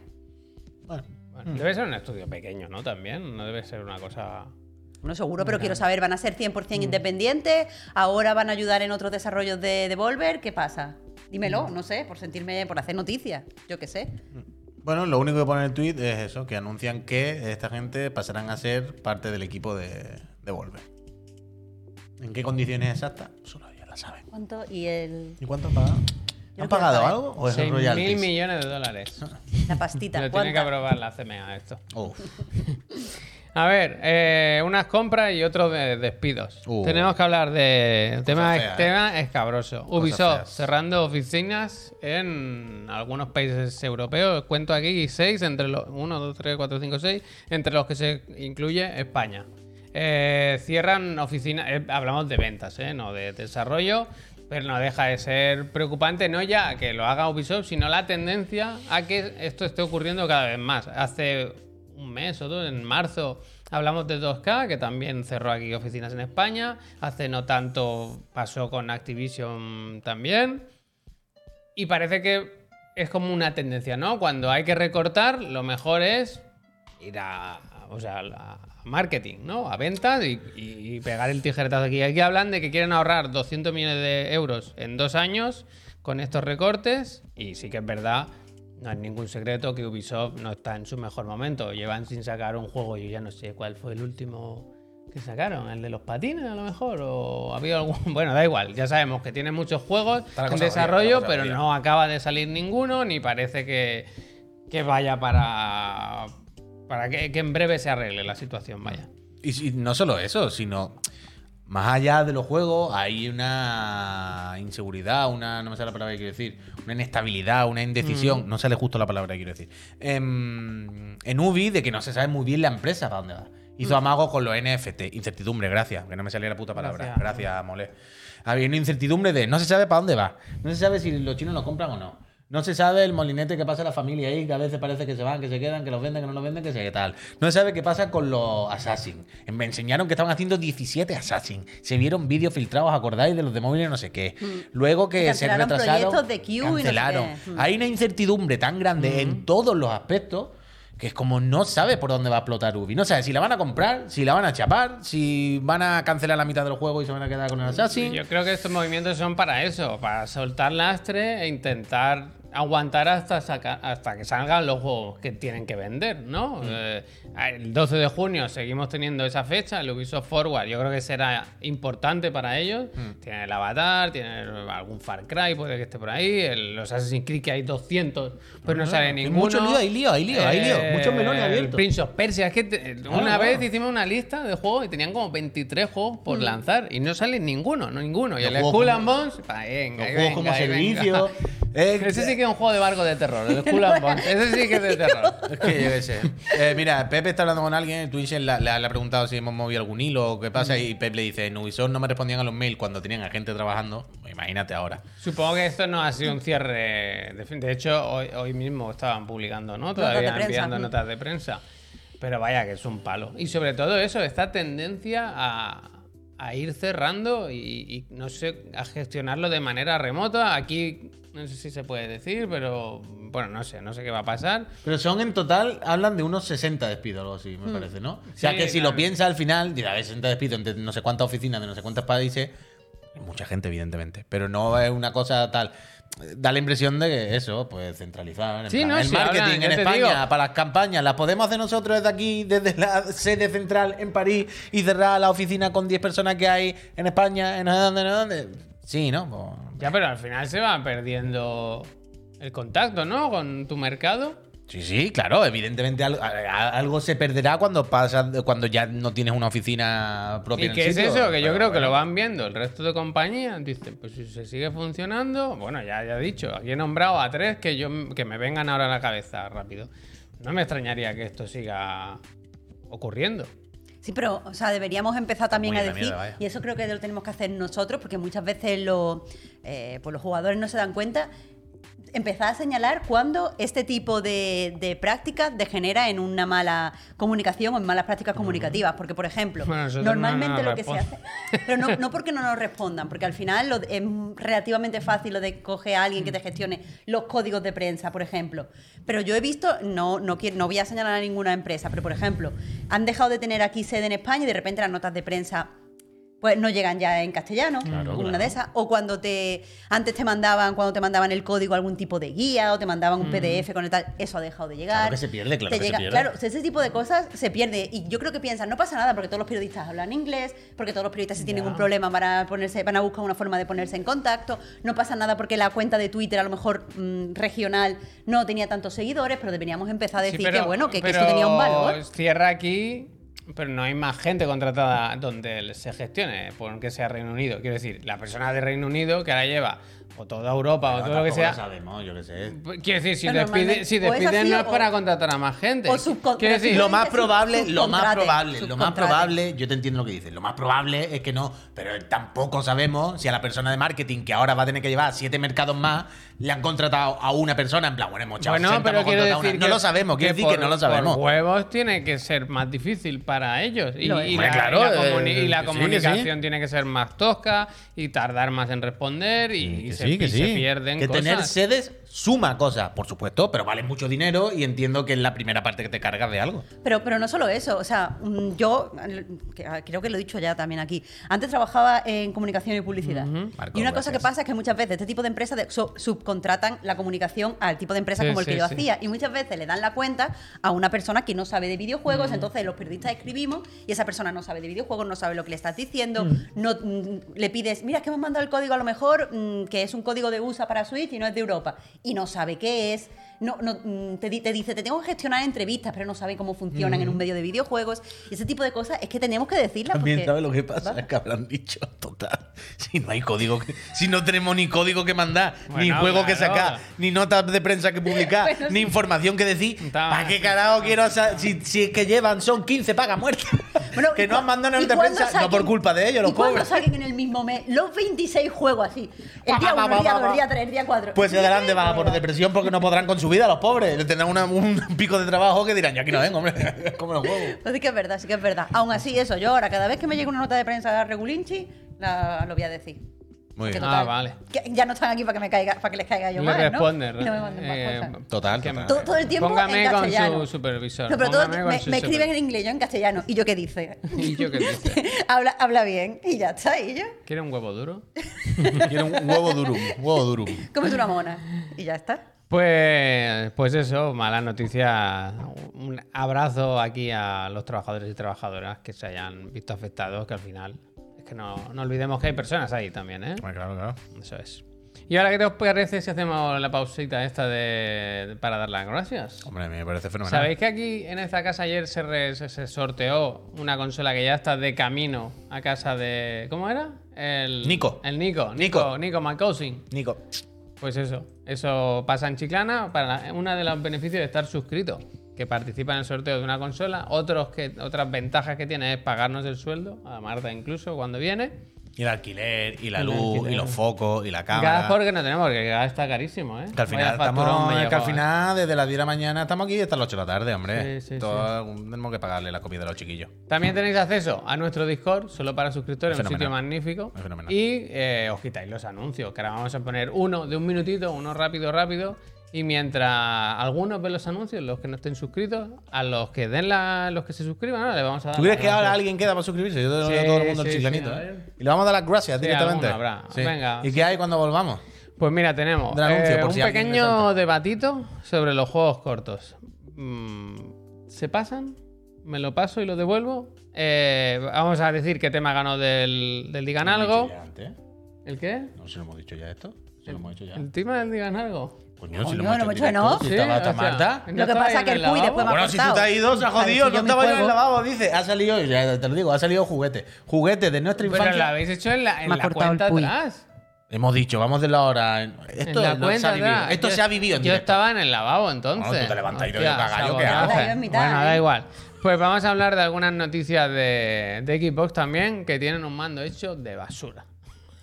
Bueno, Bueno, Debe ser un estudio pequeño, ¿no? También, no debe ser una cosa... No seguro, pero quiero saber, ¿van a ser 100% independientes? ¿Ahora van a ayudar en otros desarrollos de Devolver? ¿Qué pasa? Dímelo, no sé, por sentirme, por hacer noticias, yo qué sé. Bueno, lo único que pone en el tweet es eso, que anuncian que esta gente pasarán a ser parte del equipo de Devolver. ¿En qué condiciones exactas? Solo ellos la saben. ¿Cuánto? Y el, ¿Y cuánto han pagado? ¿Han pagado saber. algo o es 6 el mil millones de dólares. la pastita. Lo tiene que aprobar la CMA esto. Uf. A ver, eh, unas compras y otros de despidos. Uh. Tenemos que hablar de tema, fea, ¿eh? tema escabroso. Ubisoft cerrando oficinas en algunos países europeos. Cuento aquí seis, entre los 1, 2, 3, 4, 5, 6, entre los que se incluye España. Eh, cierran oficinas, eh, hablamos de ventas, eh, no de desarrollo, pero no deja de ser preocupante, no ya que lo haga Ubisoft, sino la tendencia a que esto esté ocurriendo cada vez más. Hace un mes o dos, en marzo, hablamos de 2K, que también cerró aquí oficinas en España. Hace no tanto pasó con Activision también. Y parece que es como una tendencia, ¿no? Cuando hay que recortar, lo mejor es ir a, o sea, a marketing, ¿no? A ventas y, y- pegar el tijeretazo aquí. Aquí hablan de que quieren ahorrar 200 millones de euros en dos años con estos recortes y sí que es verdad, no es ningún secreto que Ubisoft no está en su mejor momento. Llevan sin sacar un juego, yo ya no sé cuál fue el último que sacaron, el de los patines a lo mejor, o había algún... Bueno, da igual, ya sabemos que tiene muchos juegos en desarrollo, pero no acaba de salir ninguno, ni parece que, que vaya para... Para que, que en breve se arregle la situación, vaya. Y, no solo eso, sino más allá de los juegos hay una inseguridad, una, no me sale la palabra que quiero decir, una inestabilidad, una indecisión, no sale justo la palabra que quiero decir. Em, en Ubi, de que no se sabe muy bien la empresa para dónde va. Hizo amago con los NFT, incertidumbre, gracias, que no me salía la puta palabra. Gracias. Gracias, Mole. Había una incertidumbre de no se sabe para dónde va, no se sabe si los chinos lo compran o no. No se sabe el molinete que pasa a la familia ahí, que a veces parece que se van, que se quedan, que los venden, que no los venden, que se qué tal. No se sabe qué pasa con los Assassin. Me enseñaron que estaban haciendo 17 Assassin. Se vieron vídeos filtrados, ¿acordáis? De los de móviles, no sé qué. Luego que Que se cancelaron retrasaron. proyectos de Q y no sé cancelaron. qué. Mm. Hay una incertidumbre tan grande en todos los aspectos que es como no sabe por dónde va a explotar Ubi. No sabe si la van a comprar, si la van a chapar, si van a cancelar la mitad del juego y se van a quedar con el Assassin. Yo creo que estos movimientos son para eso, para soltar lastre e intentar aguantar hasta, saca- hasta que salgan los juegos que tienen que vender, ¿no? Eh, el 12 de junio seguimos teniendo esa fecha, el Ubisoft Forward, yo creo que será importante para ellos. Tiene el Avatar, tiene algún Far Cry, puede que esté por ahí, el- los Assassin's Creed que hay 200, pues no sale hay ninguno. mucho lío, hay lío, hay lío, hay lío, muchos melones El abiertos. Prince of Persia, es que te- una Claro, vez claro. hicimos una lista de juegos y tenían como 23 juegos por lanzar y no sale ninguno, no ninguno. Y Los el Skull and Bones, venga, Los juegos venga, como venga. servicio. Eh, Ese sí que es un juego de barco de terror, el Skull and Bones. Ese sí que es de terror. Es que yo qué sé. Eh, mira, Pepe está hablando con alguien en Twitch, le, le- le ha preguntado si hemos movido algún hilo o qué pasa, y Pepe le dice, en Ubisoft no me respondían a los mails cuando tenían a gente trabajando. Imagínate ahora. Supongo que esto no ha sido un cierre. De, hecho, hoy, hoy mismo estaban publicando, ¿no? Todavía enviando notas de prensa. Pero vaya que es un palo. Y sobre todo eso, esta tendencia a, a ir cerrando y, y no sé, a gestionarlo de manera remota. Aquí no sé si se puede decir, pero bueno, no sé, no sé qué va a pasar. Pero son en total, hablan de unos 60 despidos, algo así, me parece, ¿no? O sea Sí, que si claro. lo piensa al final, dirá, a ver, 60 despidos entre no sé cuántas oficinas, de no sé cuántos países. Mucha gente, evidentemente. Pero no es una cosa tal. Da la impresión de que eso, pues centralizar. en Sí, plan, no, el sí, marketing hablan, en España digo. para las campañas las podemos hacer nosotros desde aquí, desde la sede central en París y cerrar la oficina con 10 personas que hay en España, en dónde, no sé dónde. Sí, ¿no? Pues- Ya, pero al final se va perdiendo el contacto, ¿no? Con tu mercado. Sí, sí, claro, evidentemente algo se perderá cuando pasa, cuando ya no tienes una oficina propia. ¿Y en el qué es sitio, eso? Que yo creo que lo van viendo el resto de compañías. Dicen, pues si se sigue funcionando, bueno, ya, ya he dicho, aquí he nombrado a tres que, yo, que me vengan ahora a la cabeza rápido. No me extrañaría que esto siga ocurriendo. Sí, pero, o sea, deberíamos empezar también a de decir, mierda, y eso creo que lo tenemos que hacer nosotros, porque muchas veces los, eh, pues los jugadores no se dan cuenta, empezar a señalar cuando este tipo de, de prácticas degenera en una mala comunicación o en malas prácticas comunicativas. Porque, por ejemplo, Bueno, normalmente no lo que se hace... Pero no, no porque no nos respondan, porque al final lo- es relativamente fácil lo de coger a alguien que te gestione los códigos de prensa, por ejemplo. Pero yo he visto, no, no, quiero, no voy a señalar a ninguna empresa, pero por ejemplo, han dejado de tener aquí sede en España y de repente las notas de prensa pues no llegan ya en castellano, Claro, una claro. de esas. O cuando te antes te mandaban, cuando te mandaban el código algún tipo de guía o te mandaban un PDF con el tal, eso ha dejado de llegar. Claro que se pierde, claro Te que se llega- pierde. Claro, ese tipo de cosas se pierde. Y yo creo que piensan, no pasa nada porque todos los periodistas hablan inglés, porque todos los periodistas si tienen Ya. un problema van a, ponerse, van a buscar una forma de ponerse en contacto. No pasa nada porque la cuenta de Twitter, a lo mejor mm, regional, no tenía tantos seguidores, pero deberíamos empezar a Sí, decir pero- que bueno, que, que esto tenía un valor. Cierra aquí pero no hay más gente contratada donde se gestione, porque sea Reino Unido. Quiero decir, la persona de Reino Unido que ahora lleva o toda Europa o todo lo que sea. sabemos, yo qué sé. Quiero decir, si Pero despide, normalmente- si despiden no es o- para contratar a más gente. o Quiero decir, Lo más que probable, lo más probable, lo más probable, yo te entiendo lo que dices, lo más probable es que no, pero tampoco sabemos si a la persona de marketing que ahora va a tener que llevar siete mercados más, le han contratado a una persona, en plan, bueno, hemos echado Bueno, 60, pero hemos quiero contratado a decir una. que, No lo sabemos, quiero decir que por- no lo sabemos. Por huevos tiene que ser más difícil para ellos. Y, la, claro, y la comuni- eh, y la que sí, que comunicación sí. tiene que ser más tosca y tardar más en responder y, y Que se, sí, que y se sí. pierden que cosas. tener sedes suma cosas, por supuesto, pero vale mucho dinero y entiendo que es la primera parte que te cargas de algo. Pero, pero no solo eso, o sea, mm, yo ah, creo que lo he dicho ya también aquí. Antes trabajaba en comunicación y publicidad. Marco, y una cosa que pasa es que muchas veces este tipo de empresas de- so- subcontratan la comunicación al tipo de empresa Sí, como el que yo sí. hacía. Y muchas veces le dan la cuenta a una persona que no sabe de videojuegos, entonces los periodistas escribimos y esa persona no sabe de videojuegos, no sabe lo que le estás diciendo, no mm, le pides, mira, es que me han mandado el código a lo mejor, mm, que es un código de USA para Switch y no es de Europa, y no sabe qué es. No, no, mm, te, te dice, te tengo que gestionar entrevistas, pero no sabe cómo funcionan en un medio de videojuegos. Y ese tipo de cosas es que tenemos que decirlas. También porque- sabes lo que pasa, es que habrán dicho, total, si no hay código, que- si no tenemos ni código que mandar, ni Bueno, juego que claro. sacar, ni notas de prensa que publicar, Bueno, ni información que decir, ¿para qué carajo quiero si, si es que llevan, son 15 pagas muertas? Bueno, que no han mandado y nota de prensa, no saquen- por culpa de ellos, los ¿Y pobres. saquen en el mismo mes los 26 juegos así? El día Pa, pa, 1, el día pa, 2, el día 3, el día 4. Pues se darán de baja por depresión porque no podrán con su vida los pobres. Tendrán una- un pico de trabajo que dirán, yo aquí no vengo, hombre, como los huevos. Pues sí que es verdad, sí que es verdad. Aún así, eso, yo ahora, cada vez que me llegue una nota de prensa regulinchi, la, lo voy a decir. Muy bien. Ah, vale. que ya no están aquí para que me caiga, para que les caiga yo Le más, ¿no? responde. Y no me manden más eh, cosas. Total, que- total. Todo, todo el tiempo Póngame en con castellano. su supervisor. No, pero todo, con me, me escriben en inglés, yo en castellano. ¿Y yo qué dice? ¿Y yo qué dice? habla, habla bien. Y ya está, y yo. ¿Quiere un huevo duro? Quiero un huevo durum, huevo durum. Cómete una mona. Y ya está. Pues, pues eso, mala noticia. Un abrazo aquí a los trabajadores y trabajadoras que se hayan visto afectados, que al final es que no, no olvidemos que hay personas ahí también, ¿eh? Bueno, claro, claro. Eso es. Y ahora, ¿qué te os parece si hacemos la pausita esta de, para dar las gracias? Hombre, me parece fenomenal. ¿Sabéis que aquí en esta casa ayer se, re- se- se sorteó una consola que ya está de camino a casa de. ¿Cómo era? El Nico. El Nico. Nico. Nico, Nico. Nico. Pues eso. Eso pasa en Chiclana para una de los beneficios de estar suscrito. Que participa en el sorteo de una consola. Otros que, otras ventajas que tiene es pagarnos el sueldo, a Marta incluso, cuando viene. Y el alquiler, y la luz, y los focos, y la Gas cámara. porque no tenemos, porque gas está carísimo, ¿eh? Que al final, estamos, que al final, desde las 10 de la mañana, estamos aquí hasta las 8 de la tarde, hombre. Sí, sí, Todo- Tenemos que pagarle la comida a los chiquillos. También tenéis acceso a nuestro Discord, solo para suscriptores, Es un sitio magnífico. Es. Y eh, os quitáis los anuncios, que ahora vamos a poner uno de un minutito, uno rápido, rápido. Y mientras algunos ven los anuncios, los que no estén suscritos, a los que den la, los que se suscriban, ahora le vamos a dar. ¿Tú crees que ahora alguien queda para suscribirse? Yo te lo Sí, a todo el mundo el sí, chiclanito. sí, ¿eh? Y le vamos a dar las gracias directamente. habrá. Venga. ¿Y qué hay cuando volvamos? Pues mira, tenemos anuncio, eh, un si pequeño debatito sobre los juegos cortos. Mm, ¿Se pasan? ¿Me lo paso y lo devuelvo? Eh, vamos a decir qué tema ganó del, del Digan ¿Lo hemos Algo. ¿El qué? No, si lo hemos dicho ya esto. Si lo hemos dicho ya. ¿El tema del Digan Algo? Coño, si Coño, lo no hemos hemos hecho en dicho, ¿no? directo. Si estaba hasta o sea, Marta. ¿no Lo que pasa ahí que el Puy después me ha Bueno, si tú te has ido, se ha jodido. No estaba yo en el lavabo, dice. Ha salido, ya te lo digo, ha salido juguete. Juguete de nuestra Pero lo infancia. habéis hecho en la, en la cortado el cuenta Puy. atrás. Hemos dicho, vamos de la hora. En Esto, la se ha vivido. Esto Yo- se ha vivido en Yo directo. estaba en el lavabo entonces. Bueno, tú te levantas y te cagallo, ¿qué mitad, Bueno, ¿eh? da igual. Pues vamos a hablar de algunas noticias de, de Xbox también que tienen un mando hecho de basura.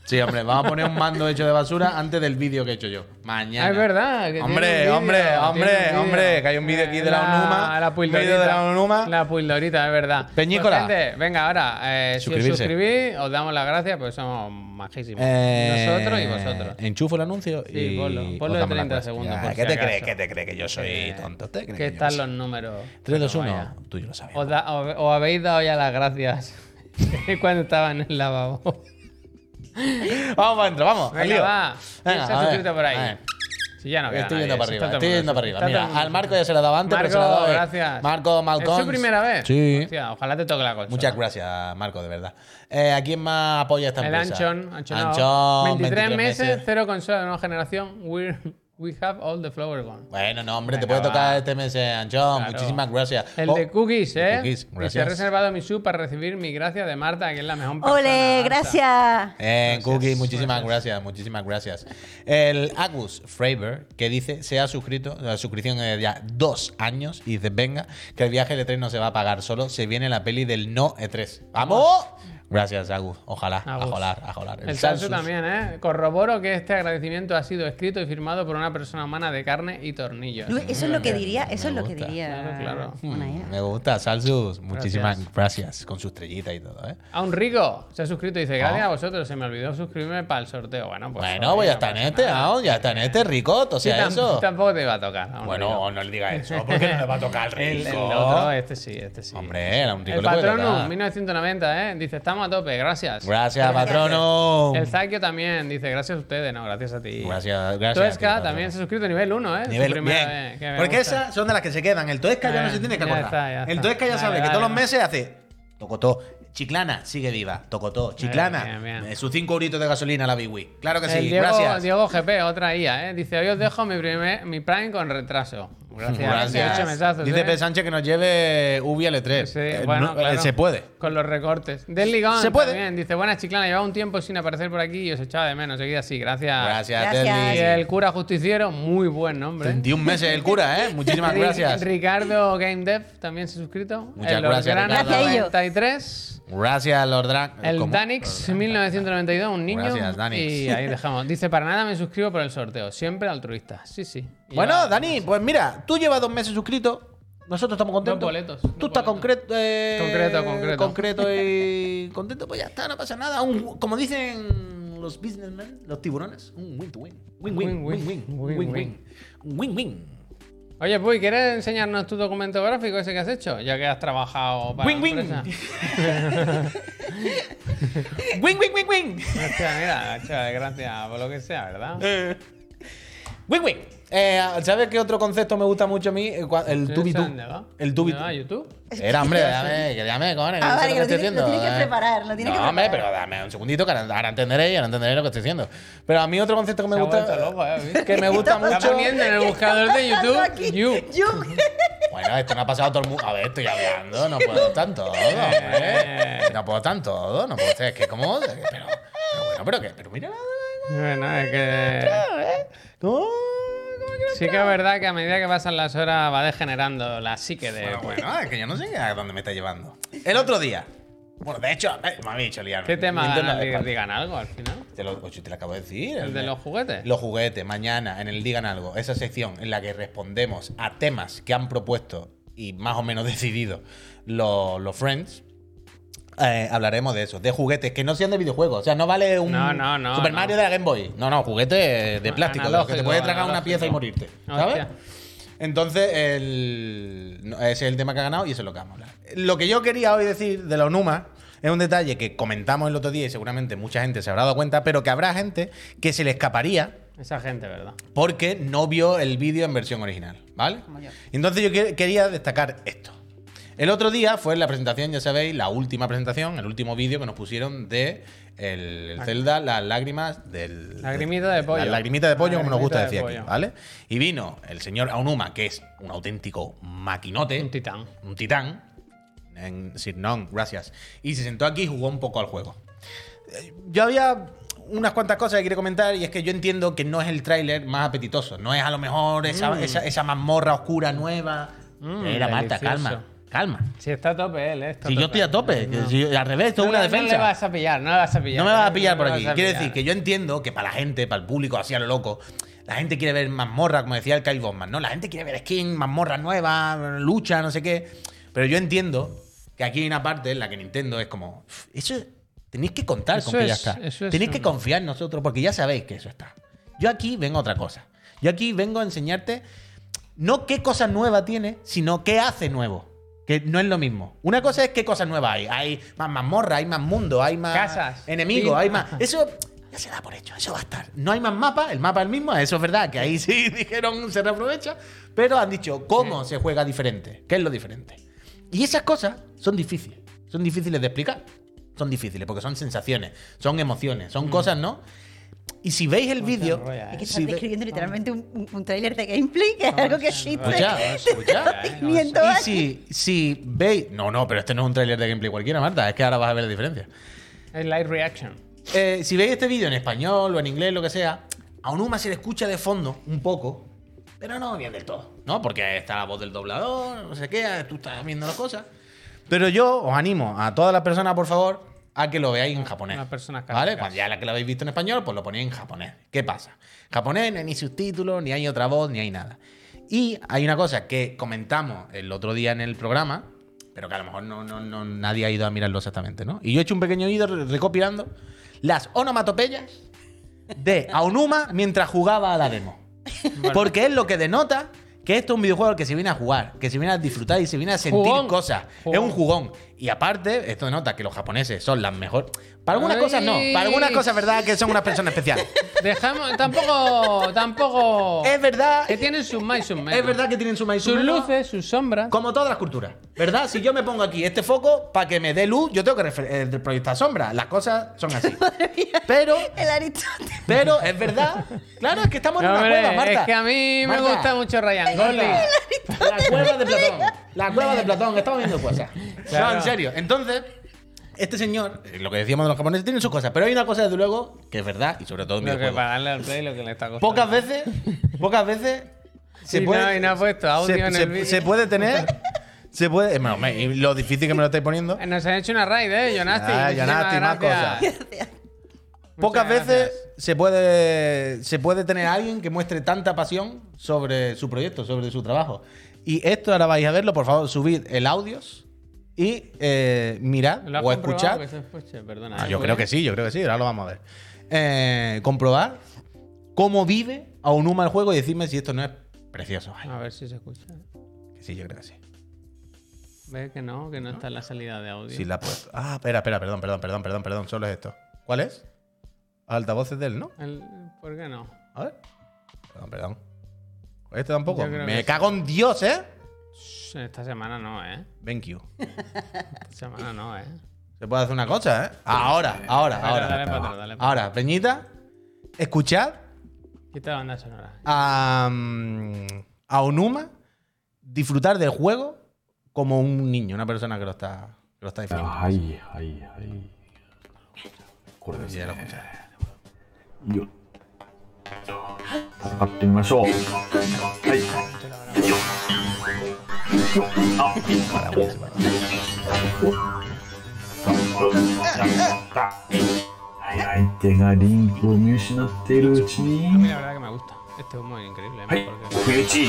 Sí, hombre, vamos a poner un mando hecho de basura antes del vídeo que he hecho yo. Mañana. Ah, es verdad. que Hombre, un hombre, hombre, hombre, que hay un vídeo aquí de la Onuma, La un vídeo de la. Onuma. La puildorita, es verdad. Peñícola. Pues, gente, venga, ahora, eh, si os suscribís, os damos las gracias, pues somos majísimos. Eh, Nosotros y vosotros. Enchufo el anuncio Sí, y ponlo, ponlo de damos la 30 clase. segundos, por ¿Qué si te acaso. crees? ¿Qué te crees que yo soy Eh, tonto? ¿Te crees ¿Qué que están los números? 3, 2, Bueno, 1. vaya. Tú y yo lo sabes. Os, da- os- os habéis dado ya las gracias cuando estaba en el lavabo. Vamos para adentro, vamos. al Venga, lío. va. ¿Quién Venga, a ver, suscrito por ahí? a ver. Si ya no queda Estoy nadie, yendo para si arriba, está todo estoy el yendo para arriba. está todo Mira, mundo al Marco ya se lo daba antes, pero se lo Marco, daba hoy. gracias. Marco Malcón. ¿Es su primera vez? Sí. Hostia, ojalá te toque la consola. Muchas gracias, Marco, de verdad. Eh, ¿A quién más apoya esta El empresa? Anchon, Anchonao. Anchon, 23, meses, cero consola de nueva generación. Weird We have all the flowers gone. Bueno, no, hombre, te puede tocar este mes, eh, Anchón. Claro. Muchísimas gracias. El Oh, de cookies, de ¿eh? cookies, Dice, he gracias. reservado mi sub para recibir mi gracia de Marta, que es la mejor persona. ¡Ole! Gracias. Eh, Gracias, Cookie, muchísimas gracias. gracias, muchísimas gracias. El Agus Fravor, que dice, se ha suscrito, la suscripción es de ya dos años, y dice, venga, que el viaje de E3 no se va a pagar solo, se viene la peli del no E3. ¡Vamos! Gracias, Agus. Ojalá, a jolar, a jolar. El Salsu Salsus. también, ¿eh? Corroboro que este agradecimiento ha sido escrito y firmado por una persona humana de carne y tornillos. Luis, Eso es lo que diría, eso es lo que diría. Claro, claro. Unaira. Me gusta, Salsus. Muchísimas gracias. Con su estrellita y todo, ¿eh? A un rico se ha suscrito y dice, gracias Ah. a vosotros, se me olvidó suscribirme para el sorteo. Bueno, pues... bueno, pues ya está en este, ah, ya está en este, ricot, o Sí, sea, tam- eso. Tampoco te iba a tocar. a Bueno, rico. no le diga eso, porque no le va a tocar al El, rico. el otro, este sí, este sí. Hombre, a un rico El tocar. 1990, ¿eh? Dice, estamos a tope, gracias. Gracias, patrono. El Zakio también dice, gracias a ustedes, no, gracias a ti. Gracias, gracias. Tuesca tío, también se ha suscrito a nivel 1, ¿eh? Nivel bien. vez, Porque esas son de las que se quedan. El Toesca ya no Eh, se tiene que acordar. está, ya el está. Toesca ya Dale, sabe que dale, todos los meses hace tocotó. Chiclana sigue viva. Tocotó. Chiclana. bien, bien. eh, sus 5 euritos de gasolina la Biwi. Claro que El sí. Diego, gracias. Diego GP, otra IA, ¿eh? Dice, hoy os dejo mi, primer, mi Prime con retraso. Gracias. Gracias. 18 mesazos, Dice ¿eh? P. Sánchez que nos lleve Ubi L3. Sí, Eh, bueno, no, eh, claro. Se puede. Con los recortes. Del Ligón Se puede. también. Dice, buenas chiclana, llevaba un tiempo sin aparecer por aquí y os echaba de menos. Seguida así, gracias. Gracias, Gracias. Y el cura justiciero, muy buen nombre. 21 meses el cura, ¿eh? Muchísimas gracias. Ricardo Game Dev también se ha suscrito. Muchas el gracias, Orgrana Ricardo. Gracias a ellos. 93. Gracias, Lord Drag. El ¿Cómo? Danix 1992, un niño. Gracias, Danix. Y ahí dejamos. Dice, para nada me suscribo por el sorteo. Siempre altruista. Sí, sí. Y Bueno, Dani, pues mira, tú llevas dos meses suscrito. Nosotros estamos contentos. Dos boletos, Tú dos estás boletos. concreto, eh, Concreto, concreto. concreto y contento, pues ya está, no pasa nada. Un- como dicen los businessmen, los tiburones, un win to win. Win win, Oye, Puy, ¿quieres enseñarnos tu documento gráfico ese que has hecho? Ya que has trabajado para Win, la empresa. Win win win win. Hostia, mira, chaval, gracias por lo que sea, ¿verdad? Win win. Eh, ¿Sabes qué otro concepto me gusta mucho a mí? El, cua- el ¿Sí tubi sabes dónde va? El tubi ¿Dónde va, YouTube? Era, hombre, dame, que dame, cojones. Ah, no vale, lo que lo estoy tiene- lo haciendo, tiene que eh. preparar, lo tiene no, que hombre, preparar. pero dame un segundito que ahora entenderéis, ahora entenderéis lo que estoy diciendo. Pero a mí otro concepto que me gusta. ¿eh? Que me gusta Está mucho. poniendo en el buscador de YouTube, aquí. You. You. Bueno, esto no ha pasado a todo el mundo. A ver, estoy hablando, no puedo estar en todo, hombre. No puedo estar en todo, no puedo ser. Es que como. Pero, pero bueno, pero que. Pero mira. Bueno, es que... ¿Cómo? Sí que es verdad que a medida que pasan las horas va degenerando la psique de... Bueno, bueno, es que yo no sé a dónde me está llevando. El otro día. Bueno, de hecho, eh, me había dicho liarme. ¿Qué tema ganan? Digan- digan algo al final. Te lo, te lo acabo de decir. ¿El de los juguetes? Los juguetes, mañana, en el Digan Algo, esa sección en la que respondemos a temas que han propuesto y más o menos decidido los, los Friends. Eh, hablaremos de eso, de juguetes que no sean de videojuegos. O sea, no vale un No, no, no, Super no. Mario de la Game Boy. No, no, juguete de plástico, de que te puede tragar una pieza y morirte. ¿Sabes? Hostia. Entonces, el, ese es el tema que ha ganado y eso es lo que vamos a hablar. Lo que yo quería hoy decir de los Numa es un detalle que comentamos el otro día y seguramente mucha gente se habrá dado cuenta, pero que habrá gente que se le escaparía Esa gente, ¿verdad? porque no vio el vídeo en versión original, ¿vale? Entonces yo que- quería destacar esto. El otro día fue la presentación, ya sabéis, la última presentación, el último vídeo que nos pusieron de el, el Zelda, las lágrimas del... Lagrimita de pollo. Las lagrimitas de pollo, como nos gusta Lagrimita de decir aquí. ¿vale? Y vino el señor Aonuma, que es un auténtico maquinote. Un titán. Un titán. En Sirnon, gracias. Y se sentó aquí y jugó un poco al juego. Eh, Yo había unas cuantas cosas que quiero comentar y es que yo entiendo que no es el tráiler más apetitoso. No es a lo mejor esa, esa, esa mazmorra oscura nueva. Mm, Era Marta, calma, calma. Si está a tope él, ¿eh? Está Si yo estoy a tope, si- al revés, esto es una defensa. No le vas a pillar, no le vas a pillar. No me vas a pillar por aquí. pillar. decir que yo entiendo que para la gente, para el público, así a lo loco, la gente quiere ver mazmorra, como decía el Kyle Bosman, ¿no? La gente quiere ver skin, mazmorra nueva, lucha, no sé qué. Pero yo entiendo que aquí hay una parte en la que Nintendo es como. "Uf, Eso tenéis que contar Eso con que ya es- está. eso es tenéis que confiar en nosotros porque ya sabéis que eso está. Yo aquí vengo a otra cosa. Yo aquí vengo a enseñarte no qué cosa nueva tiene, sino qué hace nuevo. Que no es lo mismo. Una cosa es qué cosas nuevas hay. Hay más mazmorra, hay más mundo, hay más Casas. enemigos, hay más. Eso ya se da por hecho, eso va a estar. No hay más mapa, el mapa es el mismo, eso es verdad, que ahí sí dijeron se reaprovecha, pero han dicho cómo se juega diferente, qué es lo diferente. Y esas cosas son difíciles, son difíciles de explicar. Son difíciles porque son sensaciones, son emociones, Mm. son cosas, ¿no? Y si veis el vídeo. Es que estás si ve- describiendo literalmente un, un, un tráiler de gameplay, que es algo que existe. Escucha. ¿eh? 500 Y si veis. No, no, pero este no es un tráiler de gameplay cualquiera, Marta. Es que ahora vas a ver la diferencia. Es live reaction. Eh, si veis este vídeo en español o en inglés, lo que sea, a Onuma se le escucha de fondo un poco, pero no bien del todo, ¿no? Porque está la voz del doblador, no sé qué, tú estás viendo las cosas. Pero yo os animo a todas las personas, por favor, a que lo veáis en japonés. Las personas ¿Vale? Cuando ya la que lo habéis visto en español, pues lo ponéis en japonés. ¿Qué pasa? Japonés no hay ni subtítulos, ni hay otra voz, ni hay nada. Y hay una cosa que comentamos el otro día en el programa, pero que a lo mejor no, no- no- nadie ha ido a mirarlo exactamente, ¿no? Y yo he hecho un pequeño re- recopilando las onomatopeyas de Aonuma mientras jugaba a la demo. Porque es lo que denota que esto es un videojuego al que se viene a jugar, que se viene a disfrutar y se viene a sentir Jugón. cosas. Es un jugón. Y aparte, esto denota que los japoneses son las mejores. Para algunas Ay. cosas no, para algunas cosas verdad que son unas personas especiales. Dejamos. Tampoco. Tampoco. es verdad, Que tienen sus más y sus menos. es verdad que tienen su maíz y su Sus menos, luces, sus sombras. Como todas las culturas, ¿verdad? Si yo me pongo aquí este foco para que me dé luz, yo tengo que eh, proyectar sombra. Las cosas son así. Pero, El Aristóteles. pero es verdad. Claro, es que estamos en una Hombre, cueva, Marta. es que a mí me Marta, gusta mucho Ryan Gosling. La cueva de Platón. La cueva de Platón. Estamos viendo cosas. No, en serio. Entonces, este señor, eh, lo que decíamos de los japoneses, tiene sus cosas. Pero hay una cosa, desde luego, que es verdad, y sobre todo en Lo que para darle al play lo que le está costando. Pocas veces, pocas veces se Y puede. no- y no ha puesto audio se, en se- el vídeo. se puede tener. Se puede. bueno, me- y lo difícil que me lo estáis poniendo. Eh, Nos han hecho una raid, ¿eh? Jonasti. Ah, Jonasti, más gracias. Pocas Muchas veces gracias. se puede, se puede tener a alguien que muestre tanta pasión sobre su proyecto, sobre su trabajo. Y esto ahora vais a verlo, por favor, subid el audios y eh, mirad ¿Lo has o escuchad. que se escuche? Perdona. Yo creo que sí, yo creo que sí, ahora lo vamos a ver. Eh, comprobar cómo vive a Onuma el juego y decirme si esto no es precioso. Ay, A ver si se escucha. que sí, yo creo que sí. Ve que no, que no está en la salida de audio. Sí, la he puesto. Ah, espera, espera, perdón, perdón, perdón, perdón, perdón, solo es esto. ¿Cuál es? Altavoces de él, ¿no? El- ¿Por qué no? A ver. Perdón, perdón. Este tampoco. Me cago en Dios, ¿eh? Esta semana no, ¿eh? Thank you. Esta semana no, ¿eh? Se puede hacer una cosa, ¿eh? Ahora, ahora, dale, ahora. Dale, dale, dale, ahora, Peñita, escuchad. Quita la banda sonora. A, a Onuma disfrutar del juego como un niño, una persona que lo está, que lo está disfrutando. Ay, ay, ay. Acuérdense. Yo. 戦ってみましょう。はい。あ。はい相手がリンクを見失っているうちに. ¿eh? はい。打ち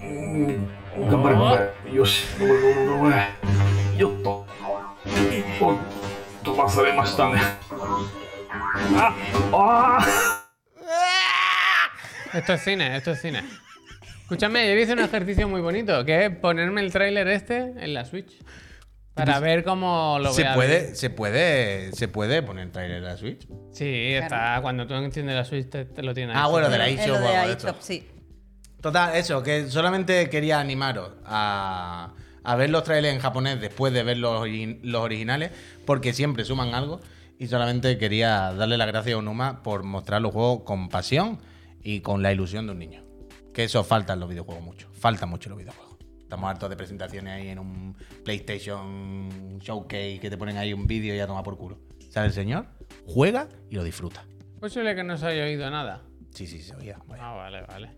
うん頑張れ頑張れ。よし。頑張れ頑張れ頑張れよっとお飛ばされましたねああー Esto es cine, esto es cine. Escúchame, yo hice un ejercicio muy bonito, que es ponerme el tráiler este en la Switch. Para ver cómo lo Se voy a puede, ver. se puede, se puede poner trailer a la Switch. Sí, está. Cuando tú enciendes la Switch te, te lo tiene Ah, ahí. bueno, de la Es eShop lo o de algo de iShop, esto. sí. Total, eso, que solamente quería animaros a, a ver los trailers en japonés después de ver los, ori- los originales, porque siempre suman algo. Y solamente quería darle las gracias a Onuma por mostrar los juegos con pasión y con la ilusión de un niño. Que eso falta en los videojuegos mucho. Falta mucho en los videojuegos. Estamos hartos de presentaciones ahí en un PlayStation Showcase que te ponen ahí un vídeo y ya toma por culo. ¿Sabe el señor? Juega y lo disfruta. Posible que no se haya oído nada. Sí, sí, se oía. vaya. Ah, vale, vale.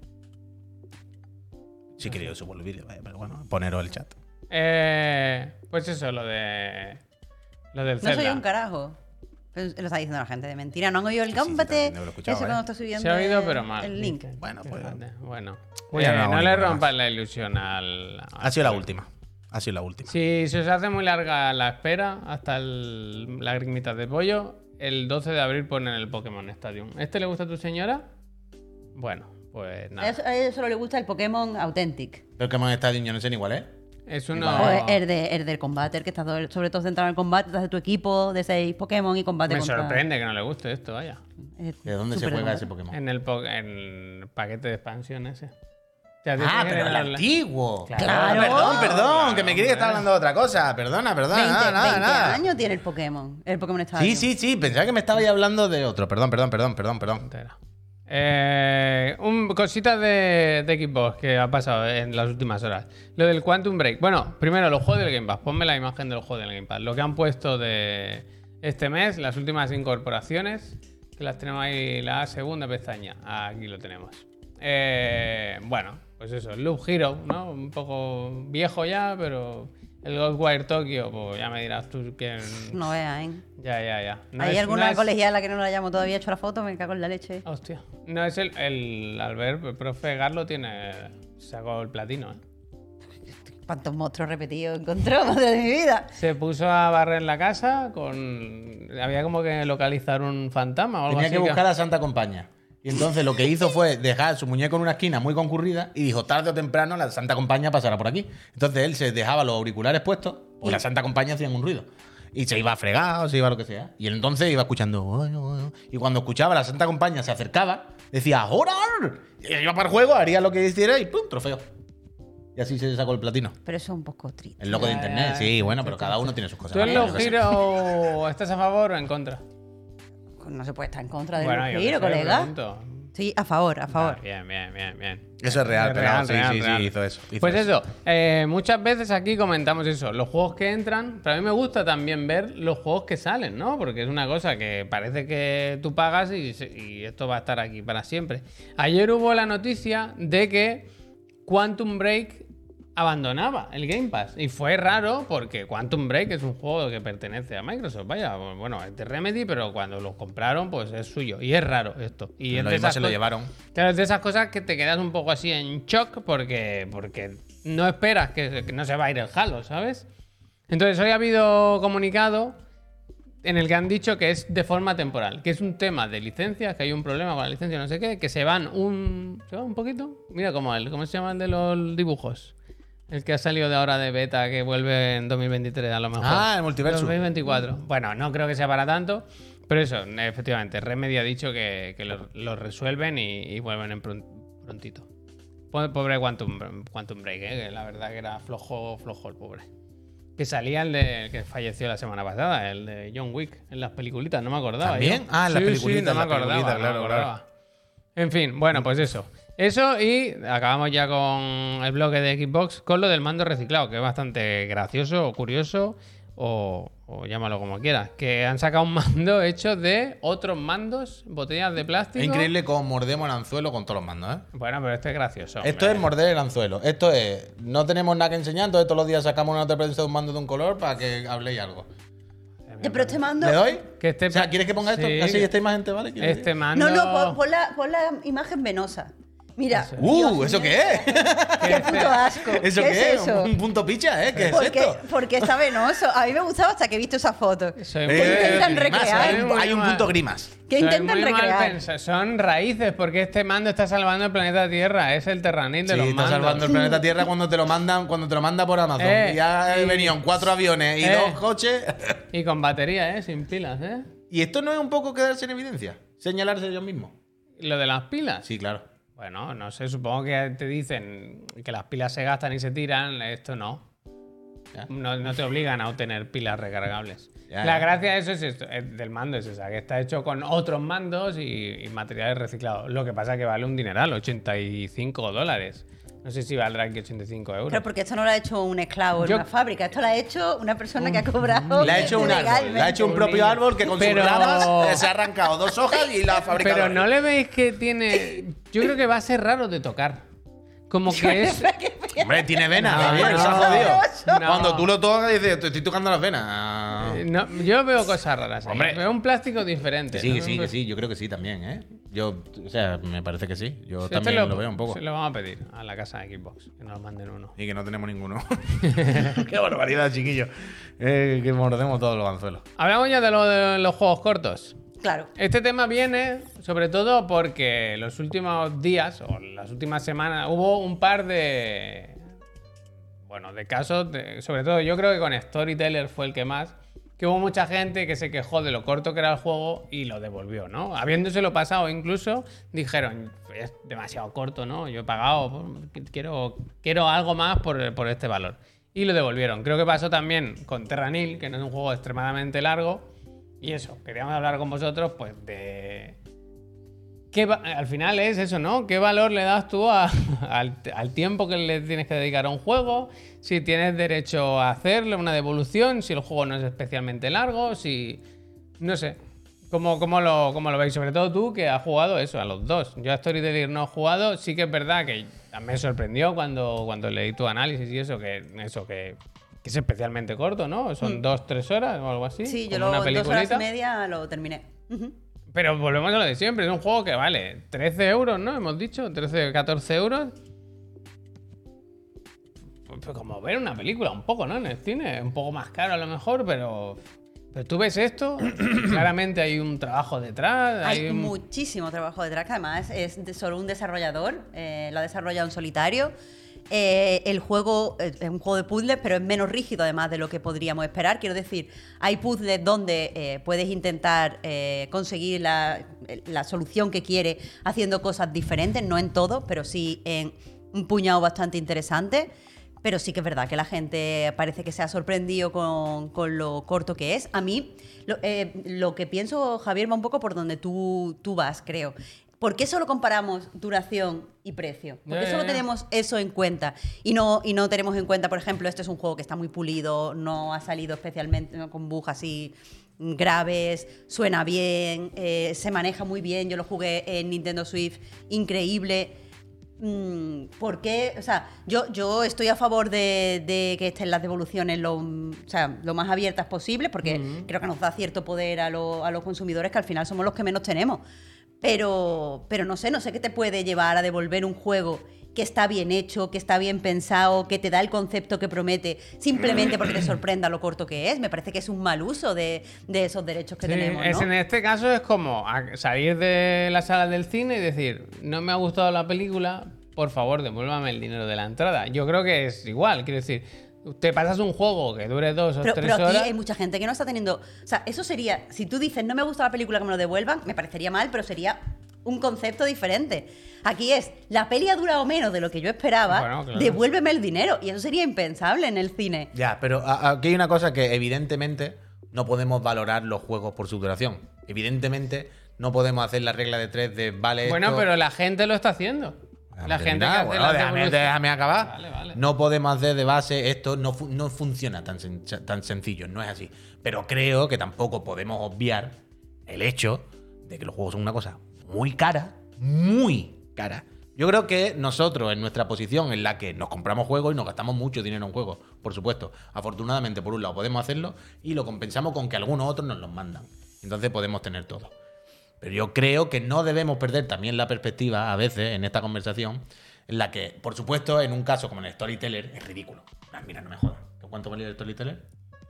Si quería subo el vídeo, vaya, pero bueno, poneros el chat. Eh, pues eso, lo de. Lo del No Zelda. soy un carajo. Pero lo está diciendo la gente de mentira. No han oído el Sí, sí, escuchado, Ese ¿eh? cuando está subiendo Se ha oído, pero mal. el link. Bueno, pues- Bueno. Eh, no no le más. la ilusión al. Ha sido la última. Ha sido la última. Si se os hace muy larga la espera hasta el, la mitad de pollo, el 12 de abril ponen el Pokémon Stadium. ¿Este le gusta a tu señora? Bueno, pues nada. eso- a ella solo le gusta el Pokémon Authentic. Hemos estado yo no sé ni cuál es. Es uno. O el, de, el del combate, el que está todo- sobre todo centrado en el combate, estás de tu equipo de seis Pokémon y combate Me contra... sorprende que no le guste esto, vaya. es ¿De dónde se juega combate. ese Pokémon? En el, po- en el paquete de expansión ese. O sea, Ah, que pero el antiguo. Claro. Claro. Perdón, perdón, que me Claro, creí que estaba hablando de otra cosa. Perdona, perdona, 20, nada, nada, 20 nada. años tiene el Pokémon. El Pokémon Stadium. Sí, sí, sí, pensaba que me estabais hablando de otro. Perdón, perdón, perdón, perdón, perdón. Eh, un, cositas de, de Xbox que ha pasado en las últimas horas. Lo del Quantum Break. Bueno, primero los juegos del Game Pass. Ponme la imagen del juego del Game Pass. Lo que han puesto de este mes, las últimas incorporaciones, que las tenemos ahí la segunda pestaña. Aquí lo tenemos. Eh, bueno, pues eso, Loop Hero, ¿no? Un poco viejo ya, pero el Ghostwire Tokyo, pues ya me dirás tú quién. No veas, ¿eh? Ya, ya, ya. No ¿Hay es- alguna no es- colegiala que no la hayamos todavía hecho la foto? Me cago en la leche. Hostia. No es el, el Albert, el profe Garlo tiene. Sacó el platino, ¿eh? ¿Cuántos monstruos repetidos encontró, madre de mi vida? Se puso a barrer la casa con. Había como que localizar un fantasma o algo Tenía así. que buscar a Santa Compañía. Y entonces lo que hizo fue dejar su muñeco en una esquina muy concurrida y dijo, tarde o temprano la Santa Compañía pasará por aquí. Entonces él se dejaba los auriculares puestos y la Santa Compañía hacían un ruido. Y se iba a fregar o se iba a lo que sea. Y él entonces iba escuchando. Y cuando escuchaba la Santa Compañía se acercaba, decía, ¡Horar! Y iba para el juego, haría lo que hiciera y ¡pum! Trofeo. Y así se sacó el platino. Pero eso es un poco triste. El loco de internet, sí, bueno, pero cada uno tiene sus cosas. ¿Tú en los giros estás a favor o en contra? No se puede estar en contra de Bueno, sé, colega. Sí, a favor, a favor. Ah, bien, bien, bien, bien. Eso es real, pelado, sí, sí, sí, hizo eso, hizo pues eso. eso, eh, muchas veces aquí comentamos eso, los juegos que entran, pero a mí me gusta también ver los juegos que salen, ¿no? Porque es una cosa que parece que tú pagas y esto va a estar aquí para siempre. Ayer hubo la noticia de que Quantum Break abandonaba el Game Pass. Y fue raro porque Quantum Break es un juego que pertenece a Microsoft. Vaya, bueno, es de Remedy, pero cuando lo compraron, pues es suyo. Y es raro esto. Y es Lo de mismo esas se lo llevaron. Claro, es de esas cosas que te quedas un poco así en shock porque, porque no esperas que, que no se va a ir el Halo, ¿sabes? Entonces hoy ha habido comunicado en el que han dicho que es de forma temporal, que es un tema de licencias, que hay un problema con la licencia, no sé qué, que se van un, se van un poquito. Mira como el, ¿cómo se llama el de los dibujos? El que ha salido de ahora de beta, que vuelve en 2023 a lo mejor. Ah, el Multiverso. 2024. Bueno, no creo que sea para tanto, pero eso, efectivamente, Remedy ha dicho que, que lo, lo resuelven y, y vuelven en pron- prontito. Po- Pobre Quantum, Quantum Break, ¿eh? que la verdad que era flojo, flojo el pobre. Que salía el de el que falleció la semana pasada, el de John Wick, en las peliculitas, no me acordaba. ¿También? yo. Ah, en las Sí, sí, peliculitas, no me acordaba, peliculitas, no me claro. En fin, bueno, pues eso. Eso y acabamos ya con el bloque de Xbox con lo del mando reciclado, que es bastante gracioso o curioso o, o llámalo como quieras. Que han sacado un mando hecho de otros mandos, botellas de plástico. Es increíble cómo mordemos el anzuelo con todos los mandos, ¿eh? Bueno, pero este es gracioso. Esto hombre. es morder el anzuelo. Esto es, no tenemos nada que enseñar, entonces todos los días sacamos una prensa de un mando de un color para que habléis algo. Ya, pero este mando. ¿Le doy? Que este- o sea, ¿quieres que ponga esto? Sí, Así que- esta imagen te vale. ¿Quieres Este mando. No, no, pon, pon la, pon la imagen venosa. Mira. ¡Uh! Dios ¿Eso qué es? ¡Qué puto asco! ¿Eso ¿Qué, qué es eso? Un punto picha, ¿eh? ¿Qué es porque, esto? porque está venoso. A mí me gustaba hasta que he visto esa foto. Soy Eh, muy- ¿Qué intentan grimas, recrear? Hay un, hay punto grimas. ¿Qué Soy intentan muy recrear? Son raíces, porque este mando está salvando el planeta Tierra. Es el terranil de Sí, los está mandos. salvando el planeta Tierra cuando te lo mandan, cuando te lo manda por Amazon. Eh, y ya y- venían cuatro aviones y Eh. dos coches. Y con batería, ¿eh? Sin pilas, ¿eh? ¿Y esto no es un poco quedarse en evidencia? Señalarse ellos mismos. Lo de las pilas. Sí, claro. Bueno, no sé, supongo que te dicen que las pilas se gastan y se tiran, esto no. No, no te obligan a obtener pilas recargables. Ya, La ya. gracia de eso es esto, es del mando es esa, que está hecho con otros mandos y, y materiales reciclados. Lo que pasa es que vale un dineral, 85 dólares. No sé si valdrá aquí 85 euros. Pero porque esto no lo ha hecho un esclavo en Yo- una fábrica, esto lo ha hecho una persona que ha cobrado. Le ha hecho un árbol. Le ha hecho un propio árbol que con Pero- sus ramas se ha arrancado dos hojas y la ha fabricado. Pero no le veis que tiene. Yo creo que va a ser raro de tocar. Como que es. Hombre, tiene venas, No, Javier, no. se ha jodido. No. Cuando tú lo tocas, dices, te estoy tocando las venas. Eh, no, yo veo cosas raras. Hombre. Veo un plástico diferente. Que sí, que sí, que sí, yo creo que sí también, ¿eh? Yo, o sea, me parece que sí. Yo Este también lo, veo un poco. Se lo vamos a pedir a la casa de Xbox, que nos manden uno. Y que no tenemos ninguno. Qué barbaridad, chiquillo. Eh, que mordemos todos los anzuelos. Hablamos ya de, lo de los juegos cortos. Claro. Este tema viene sobre todo porque los últimos días o las últimas semanas hubo un par de. Bueno, de casos, de- sobre todo yo creo que con Storyteller fue el que más, que hubo mucha gente que se quejó de lo corto que era el juego y lo devolvió, ¿no? Habiéndoselo pasado incluso, dijeron, es demasiado corto, ¿no? Yo he pagado, quiero, quiero algo más por, por este valor. Y lo devolvieron. Creo que pasó también con Terranil, que no es un juego extremadamente largo. Y eso, queríamos hablar con vosotros, pues, de... ¿Qué al final es eso, ¿no? ¿Qué valor le das tú a- al, al tiempo que le tienes que dedicar a un juego? Si tienes derecho a hacerle una devolución, si el juego no es especialmente largo, si... No sé. ¿Cómo, cómo lo, cómo lo veis? Sobre todo tú, que has jugado eso, a los dos. Yo a Storyteller no he jugado. Sí que es verdad que me sorprendió cuando, cuando leí tu análisis y eso, que eso que, que es especialmente corto, ¿no? Son dos, tres horas o algo así. Mm. Sí, yo lo, una dos horas y media lo terminé. Ujú. Pero volvemos a lo de siempre, es un juego que vale 13 euros, ¿no? Hemos dicho, 13, 14 euros. Pues, pues como ver una película, un poco, ¿no? En el cine, un poco más caro a lo mejor, pero... Pero tú ves esto, claramente hay un trabajo detrás. Hay un- muchísimo trabajo detrás, que además es de solo un desarrollador, eh, lo ha desarrollado en solitario. Eh, el juego eh, es un juego de puzzles, pero es menos rígido además de lo que podríamos esperar. Quiero decir, hay puzzles donde eh, puedes intentar conseguir la, solución que quieres haciendo cosas diferentes, no en todo, pero sí en un puñado bastante interesante. Pero sí que es verdad que la gente parece que se ha sorprendido con, lo corto que es. A mí, lo, lo que pienso, Javier, va un poco por donde tú, tú vas, creo. ¿Por qué solo comparamos duración y precio? ¿Por qué solo tenemos eso en cuenta? Y no, y no tenemos en cuenta, por ejemplo, este es un juego que está muy pulido, no ha salido especialmente ¿no? con bugs así graves, suena bien, eh, se maneja muy bien. Yo lo jugué en Nintendo Switch, increíble. Mm, ¿Por qué? O sea, yo, yo estoy a favor de, de que estén las devoluciones lo, o sea, lo más abiertas posible, porque creo que nos da cierto poder a, lo- a los consumidores que al final somos los que menos tenemos. Pero, pero no sé, no sé qué te puede llevar a devolver un juego que está bien hecho, que está bien pensado, que te da el concepto que promete, simplemente porque te sorprenda lo corto que es. Me parece que es un mal uso de, de esos derechos que Sí, tenemos. es- en este caso es como salir de la sala del cine y decir, no me ha gustado la película, por favor, devuélvame el dinero de la entrada. Yo creo que es igual, quiero decir, te pasas un juego que dure dos o Pero, tres pero aquí horas. hay mucha gente que no está teniendo. O sea, eso sería. Si tú dices, no me gusta la película que me lo devuelvan, me parecería mal, pero sería un concepto diferente. Aquí es, la peli ha durado menos de lo que yo esperaba, Bueno, claro. devuélveme el dinero. Y eso sería impensable en el cine. Ya, pero aquí hay una cosa que evidentemente no podemos valorar los juegos por su duración. Evidentemente no podemos hacer la regla de tres de vale Bueno, esto- pero la gente lo está haciendo. La gente que hace las déjame, acabar. Vale, vale. No podemos hacer de base esto, no, no funciona tan, sen- tan sencillo, no es así. Pero creo que tampoco podemos obviar el hecho de que los juegos son una cosa muy cara, muy cara. Yo creo que nosotros, en nuestra posición en la que nos compramos juegos y nos gastamos mucho dinero en juegos, por supuesto, afortunadamente por un lado podemos hacerlo y lo compensamos con que algunos otros nos los mandan. Entonces podemos tener todo. Pero yo creo que no debemos perder también la perspectiva, a veces, en esta conversación, en la que, por supuesto, en un caso como en el Storyteller, es ridículo. Ah, Mira, no me jodas. ¿Cuánto valía el Storyteller?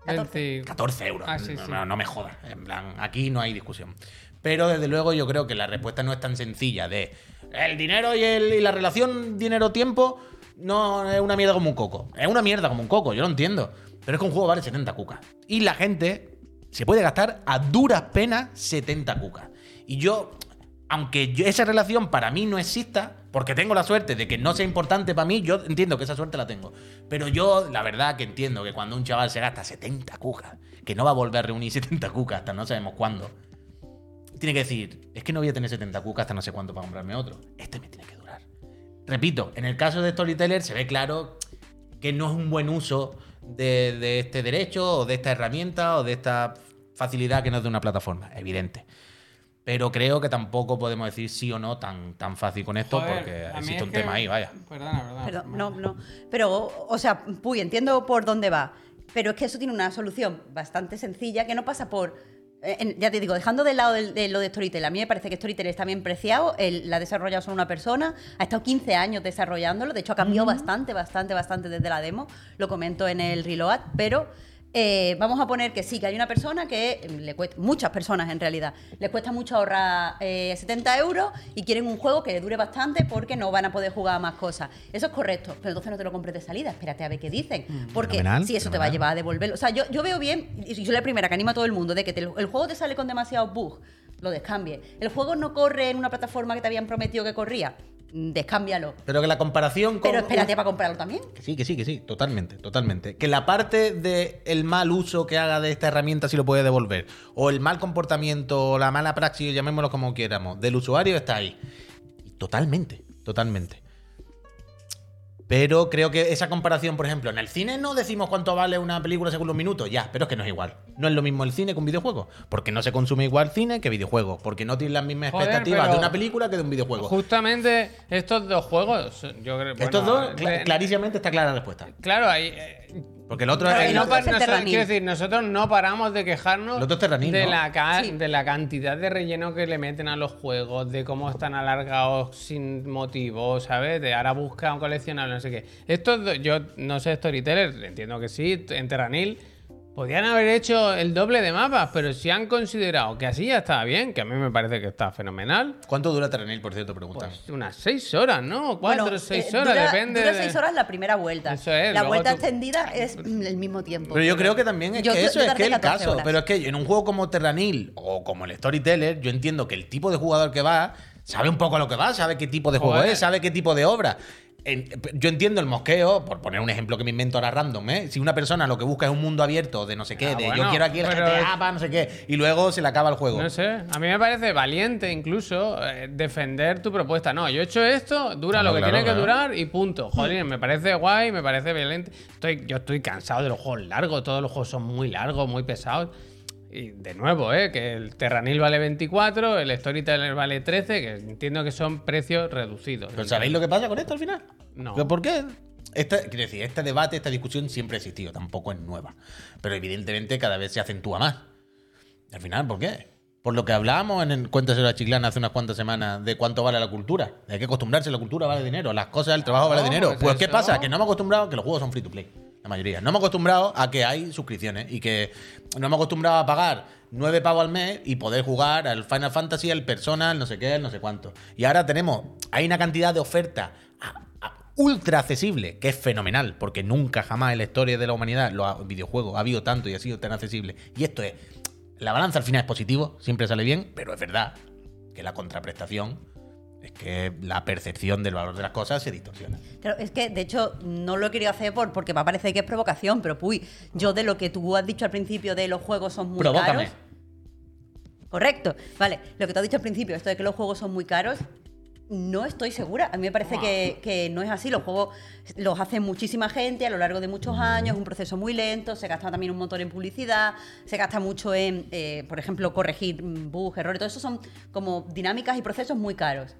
20 14 euros. Ah, sí, no, sí. no- no me jodas. En plan, aquí no hay discusión. Pero desde luego yo creo que la respuesta no es tan sencilla de el dinero y, el- y la relación dinero-tiempo no es una mierda como un coco. Es una mierda como un coco, yo lo entiendo. Pero es que un juego vale 70 cucas. Y la gente se puede gastar a duras penas 70 cucas. Y yo, aunque yo- esa relación para mí no exista, porque tengo la suerte de que no sea importante para mí, yo entiendo que esa suerte la tengo. Pero yo, la verdad, que entiendo que cuando un chaval se gasta 70 cucas, que no va a volver a reunir 70 cucas hasta no sabemos cuándo, tiene que decir, es que no voy a tener 70 cucas hasta no sé cuánto para comprarme otro. Este me tiene que durar. Repito, en el caso de Storyteller se ve claro que no es un buen uso de, de este derecho o de esta herramienta o de esta facilidad que nos da una plataforma, evidente. Pero creo que tampoco podemos decir sí o no tan, tan fácil con esto Joder, porque existe es un que- tema ahí, vaya. Perdona, perdona. Perdón, no, no. Pero, o sea, Puy, entiendo por dónde va. Pero es que eso tiene una solución bastante sencilla que no pasa por. eh, en- ya te digo, dejando de lado el- de lo de Storytel, a mí me parece que Storytel está bien preciado, el- la ha desarrollado solo una persona, ha estado 15 años desarrollándolo, de hecho ha cambiado bastante, bastante, bastante desde la demo, lo comento en el Reload, pero eh, vamos a poner que sí, que hay una persona que le cuesta, muchas personas en realidad, les cuesta mucho ahorrar eh, 70 euros y quieren un juego que le dure bastante porque no van a poder jugar a más cosas. Eso es correcto, pero entonces no te lo compres de salida, espérate a ver qué dicen. Porque Fenomenal, si eso te va a llevar a devolverlo. O sea, yo, yo veo bien, y soy la primera que anima a todo el mundo, de que te- el juego te sale con demasiados bugs, lo descambie. El juego no corre en una plataforma que te habían prometido que corría, mm, descámbialo. Pero que la comparación con. Pero espérate para comprarlo también. Que sí, que sí, que sí, totalmente, totalmente. Que la parte del mal uso que haga de esta herramienta si lo puede devolver, o el mal comportamiento, o la mala praxis, llamémoslo como quieramos, del usuario está ahí. Totalmente, totalmente. Pero creo que esa comparación, por ejemplo, en el cine no decimos cuánto vale una película según los minutos, ya, pero es que no es igual. No es lo mismo el cine que un videojuego. Porque no se consume igual cine que videojuegos. Porque no tiene las mismas Joder, expectativas de una película que de un videojuego. Justamente estos dos juegos, yo creo Estos bueno, dos, de- clarísimamente está clara la respuesta. Claro, hay. eh, Porque el otro es el no otro es el nosotros- Terranil. quiero decir, nosotros no paramos de quejarnos El otro es Terranil, de, ¿no? la ca- Sí. de la cantidad de relleno que le meten a los juegos, de cómo están alargados sin motivo, ¿sabes? De ahora busca un coleccionable, no sé qué. Esto, yo no sé, Storyteller, entiendo que sí, en Terranil. Podían haber hecho el doble de mapas, pero si han considerado que así ya estaba bien, que a mí me parece que está fenomenal, ¿Cuánto dura Terranil, por cierto? Preguntan. pues unas seis horas, ¿no? Cuatro o Bueno, seis eh, horas, dura, depende. Dura seis horas la primera vuelta. Eso es, La vuelta tú- extendida es el mismo tiempo. Pero yo creo que también es Yo- que yo eso es tardé que el 14 caso. horas. Pero es que en un juego como Terranil o como el Storyteller, yo entiendo que el tipo de jugador que va sabe un poco a lo que va, sabe qué tipo de juego Joder. es, sabe qué tipo de obra. Yo entiendo el mosqueo, por poner un ejemplo que me invento ahora random, ¿eh? Si una persona lo que busca es un mundo abierto de no sé qué, Ah, de bueno, yo quiero aquí el GTA para no sé qué, y luego se le acaba el juego. No sé, a mí me parece valiente incluso eh, defender tu propuesta. No, yo he hecho esto, dura No, lo que claro, tiene que claro. durar y punto. Joder, me parece guay, me parece violento. Estoy, yo estoy cansado de los juegos largos, todos los juegos son muy largos, muy pesados. Y de nuevo, ¿eh? que el Terranil vale 24, el Storyteller vale 13, que entiendo que son precios reducidos. ¿Pero sabéis lo que pasa con esto al final? No. ¿Pero ¿Por qué? Este, quiero decir, este debate, esta discusión siempre ha existido, tampoco es nueva. Pero evidentemente cada vez se acentúa más. Y al final, ¿por qué? Por lo que hablábamos en el Cuéntaselo a Chiclana hace unas cuantas semanas de cuánto vale la cultura. Hay que acostumbrarse, la cultura vale dinero, las cosas, el trabajo vale dinero. pues Pues ¿qué pasa? Que no hemos acostumbrado que los juegos son free to play. La mayoría. No hemos acostumbrado a que hay suscripciones y que no hemos acostumbrado a pagar nueve pavos al mes y poder jugar al Final Fantasy, al Persona, al no sé qué, no sé cuánto. Y ahora tenemos, hay una cantidad de oferta a- a- ultra accesible, que es fenomenal, porque nunca jamás en la historia de la humanidad los videojuegos ha habido tanto y ha sido tan accesible. Y esto es, la balanza al final es positivo, siempre sale bien, pero es verdad que la contraprestación es que la percepción del valor de las cosas se distorsiona. Claro, es que, de hecho, no lo he querido hacer por, porque va a parecer que es provocación, pero puy, yo de lo que tú has dicho al principio de los juegos son muy Provócame. caros. Correcto. Vale, lo que tú has dicho al principio, esto de que los juegos son muy caros, no estoy segura. A mí me parece que, que no es así. Los juegos los hace muchísima gente a lo largo de muchos años, es un proceso muy lento, se gasta también un montón en publicidad, se gasta mucho en, eh, por ejemplo, corregir mm, bugs, errores, todo eso son como dinámicas y procesos muy caros.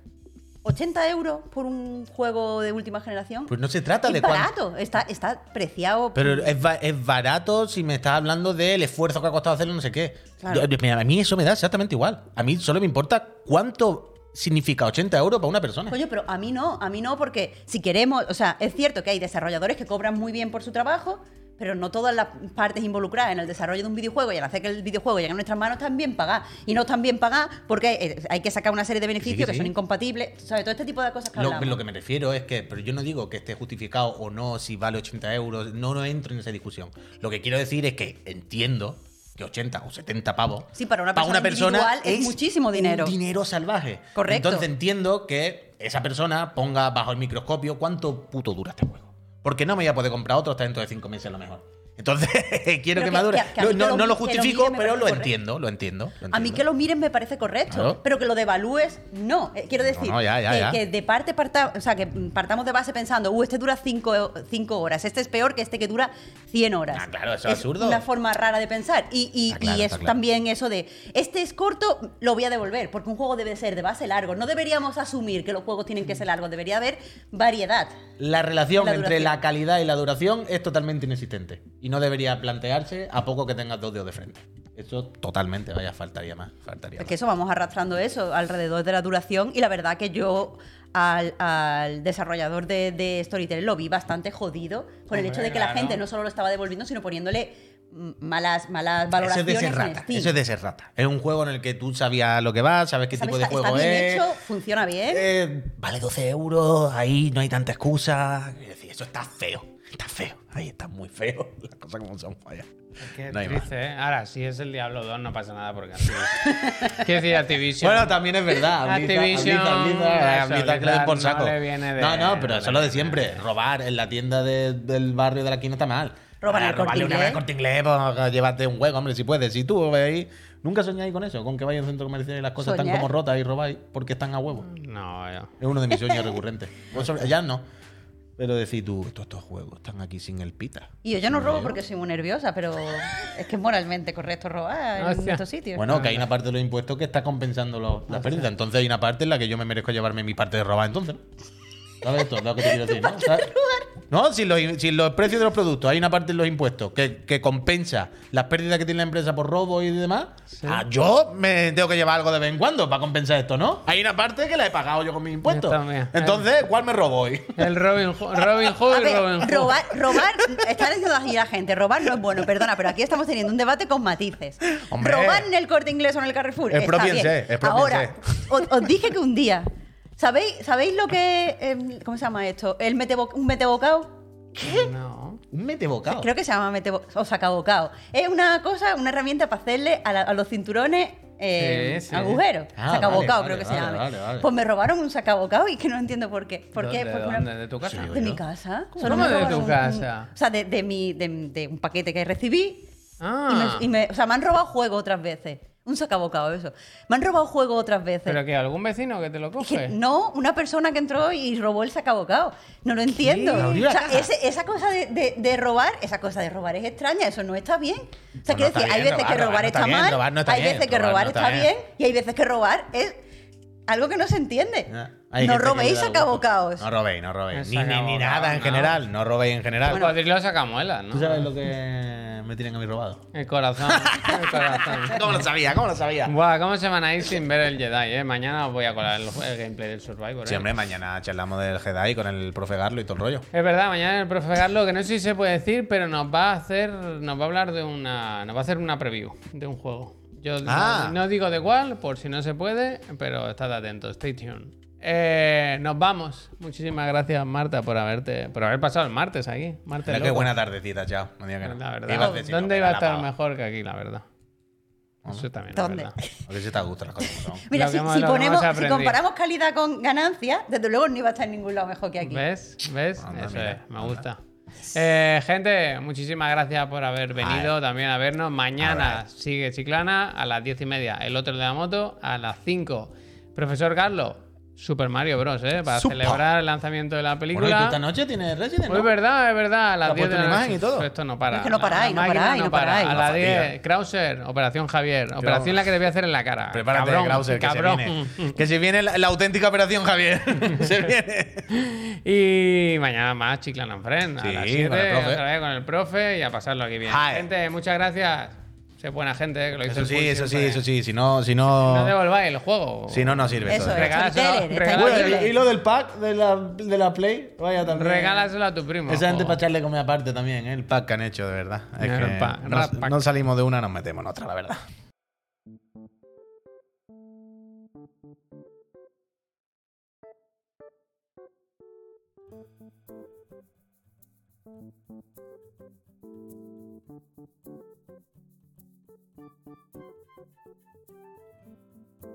80 euros por un juego de última generación. Pues no se trata es de barato, está, está preciado. Pero es, ba- es barato si me estás hablando del esfuerzo que ha costado hacerlo, no sé qué. Claro. Yo- a mí eso me da exactamente igual. A mí solo me importa cuánto significa 80 euros para una persona. Coño, pero a mí no, a mí no, porque si queremos, o sea, es cierto que hay desarrolladores que cobran muy bien por su trabajo, pero no todas las partes involucradas en el desarrollo de un videojuego y al hacer que el videojuego llegue a nuestras manos están bien pagadas. Y no están bien pagadas porque eh, hay que sacar una serie de beneficios sí. que son incompatibles, ¿sabes? Todo este tipo de cosas que Lo, lo que me refiero es que, pero yo no digo que esté justificado o no si vale 80 euros, no, no entro en esa discusión. Lo que quiero decir es que entiendo que 80 o 70 pavos Sí, para una persona individual es muchísimo dinero. Un dinero salvaje. Correcto. Entonces entiendo que esa persona ponga bajo el microscopio cuánto puto dura este juego. Porque no me voy a poder comprar otro hasta dentro de 5 meses a lo mejor. Entonces, quiero Pero que, madure. que- que a no lo no lo mi- que lo justifico, pero lo correcto. entiendo, lo entiendo, lo A mí que lo miren me parece correcto, Claro. pero que lo devalúes, no. Eh, quiero decir, no, ya, ya, que, ya. que de parte parta, o sea, que partamos de base pensando, uh, este dura 5 horas, este es peor que este que dura 100 horas. Ah, claro, eso es absurdo. una forma rara de pensar. Y, y, claro, y es claro. también eso de, este es corto, lo voy a devolver, porque un juego debe ser de base largo. No deberíamos asumir que los juegos tienen que ser largos, debería haber variedad. La relación La entre la calidad y la duración es totalmente inexistente. Y no debería plantearse a poco que tengas dos dedos de frente. Eso totalmente, vaya, faltaría más. Faltaría Es más. que eso vamos arrastrando eso alrededor de la duración y la verdad que yo al, al desarrollador de, de Storytel lo vi bastante jodido por el Hombre, hecho de que la gente no solo lo estaba devolviendo, sino poniéndole malas, malas Eso es valoraciones de. Eso es de ser rata. Es un juego en el que tú sabías lo que vas, sabes qué ¿Sabes? tipo de Está- juego está bien es. hecho, funciona bien. Eh, vale 12 euros, ahí no hay tanta excusa. Es decir, eso está feo. Está feo. Ahí está muy feo. Las cosas como son, vaya. Qué No hay triste, ¿eh? Ahora, si es el Diablo 2, no pasa nada porque. Quiero decir, Activision. Bueno, también es verdad. Activision, Blizzard, que por no saco. viene de- no, no, pero no eso es lo de siempre. Robar en la tienda de- del barrio de la esquina está mal. Robar Ah, el Corte robarle una Inglés. vez al corte inglés, pues, llévate un juego, hombre, si puedes. Si tú veis, nunca soñáis con eso, con que vayáis al centro comercial y las cosas están como rotas y robáis porque están a huevo. No, yo. Es uno de mis sueños recurrentes. Pues ya no. Pero decir tú, todos estos juegos están aquí sin el pita. Y yo, yo no robo porque soy muy nerviosa, pero es que es moralmente correcto robar en Hostia. estos sitios. Bueno, que hay una parte de los impuestos que está compensando los- las pérdidas. Entonces hay una parte en la que yo me merezco llevarme mi parte de robar entonces. ¿no? ¿Sabes esto? Es lo que te quiero decir, ¿no? ¿Sabes? No, si los, si los precios de los productos, hay una parte en los impuestos que, que compensa las pérdidas que tiene la empresa por robo y demás. ah, yo me tengo que llevar algo de vez en cuando para compensar esto, ¿no? Hay una parte que la he pagado yo con mis impuestos. Entonces, ¿cuál me robo hoy? El Robin Hood, Robin Hood A Robin ver, Hood. robar, robar, está diciendo aquí la gente, robar no es bueno, perdona, pero aquí estamos teniendo un debate con matices. Hombre. robar en el corte inglés o en el Carrefour. Es propiense, es propiense. Ahora, os, os dije que un día. ¿Sabéis, ¿sabéis lo que. em, ¿Cómo se llama esto? El metebo- un metebocao. No. Un metebocado. Creo que se llama metebo o sacabocao. Es una cosa, una herramienta para hacerle a, la- a los cinturones eh, Sí, sí. agujeros. Ah, sacabocao, vale, creo que vale, se llama. Pues me robaron un sacabocao y que no entiendo por qué. ¿Por qué? ¿De Porque una-? ¿De tu casa? Sí, ¿De mi casa? ¿Cómo Solo me de tu casa? un- o sea, de, de mi, de, de un paquete que recibí. Ah. Y me, y me- o sea, me han robado juego otras veces. Un sacabocao, eso. Me han robado juego otras veces. ¿Pero que ¿Algún vecino que te lo coge? que no, una persona que entró y robó el sacabocao. No lo entiendo. ¿Le abrió la O sea, ese- esa cosa de, de- de robar, esa cosa de robar es extraña, eso no está bien. O sea, no quiero decir, hay bien, veces que robar, robar robar no está está bien, mal, robar no está hay bien, veces que robar está está bien. bien. y hay veces que robar es algo que no se entiende. Ah, hay no que robéis sacabocaos. No robéis, no robéis. Ni, ni, ni nada en no. general. No robéis en general. El cocodrilo saca muelas, ¿no? ¿Tú sabes lo que me tienen a mí robado? El corazón. El corazón. ¿Cómo lo sabía? ¿Cómo lo sabía? Buah, ¿cómo se van a ir sin ver el Jedi, eh? Mañana os voy a colar el, el gameplay del Survivor, Sí, eh. hombre, mañana charlamos del Jedi con el profe Garlo y todo el rollo. Es verdad, mañana el profe Garlo, que no sé si se puede decir, pero nos va a hacer, nos va a hablar de una, nos va a hacer una preview de un juego. Yo no- Ah. no, digo de cuál, por si no se puede, pero estad atentos, stay tuned. Eh, nos vamos. Muchísimas gracias, Marta, por haberte, por haber pasado el martes aquí. Martes qué buena tardecita, chao. No diga que no. La verdad. Iba a decir, ¿Dónde no, iba a estar mejor que aquí, la verdad? Eso también ¿Dónde? Porque si te gusta las cosas como son. Mira, si, hemos- ponemos, comparamos calidad con ganancia, desde luego no iba a estar en ningún lado mejor que aquí. ¿Ves? ¿Ves? Anda, Eso mira, es, me anda. gusta. Eh, gente, muchísimas gracias por haber venido también a vernos. Mañana sigue Chiclana a las diez y media, el otro de la moto a las 5. Profesor Carlos, Super Mario Bros, ¿eh? Para Super. celebrar el lanzamiento de la Bueno, y tú película. esta noche tienes Resident, Pues ¿no? es verdad, es verdad. A las ¿Te ha 10 de la imagen y todo? Esto no para. Es que no La- paráis, no paráis, no para. paráis. A las fatiga. 10, Krauser, Operación Javier. Operación la que debía hacer en la cara. Prepárate, cabrón, Krauser, que cabrón. se viene. Que se viene la, la auténtica operación Javier. se viene. Y mañana más Chiclana en Friend. A Sí, las con 7, el profe. otra vez con el profe y a pasarlo aquí bien. Hi. Gente, muchas gracias. Sé buena gente, que lo hizo Eso el sí, Pulse eso sí, eso sí. Si no, si No no. devolváis el juego. Si no, no sirve Eso esto. es, Regálaselo, Storyteller, está regálaselo. increíble. y lo del pack de la, de la Play, vaya también. Regálaselo a tu primo. Esa gente juego. para echarle comida aparte también, ¿eh? el pack que han hecho, de verdad. Es El que pack, no, rap pack. no salimos de una, nos metemos en otra, la verdad.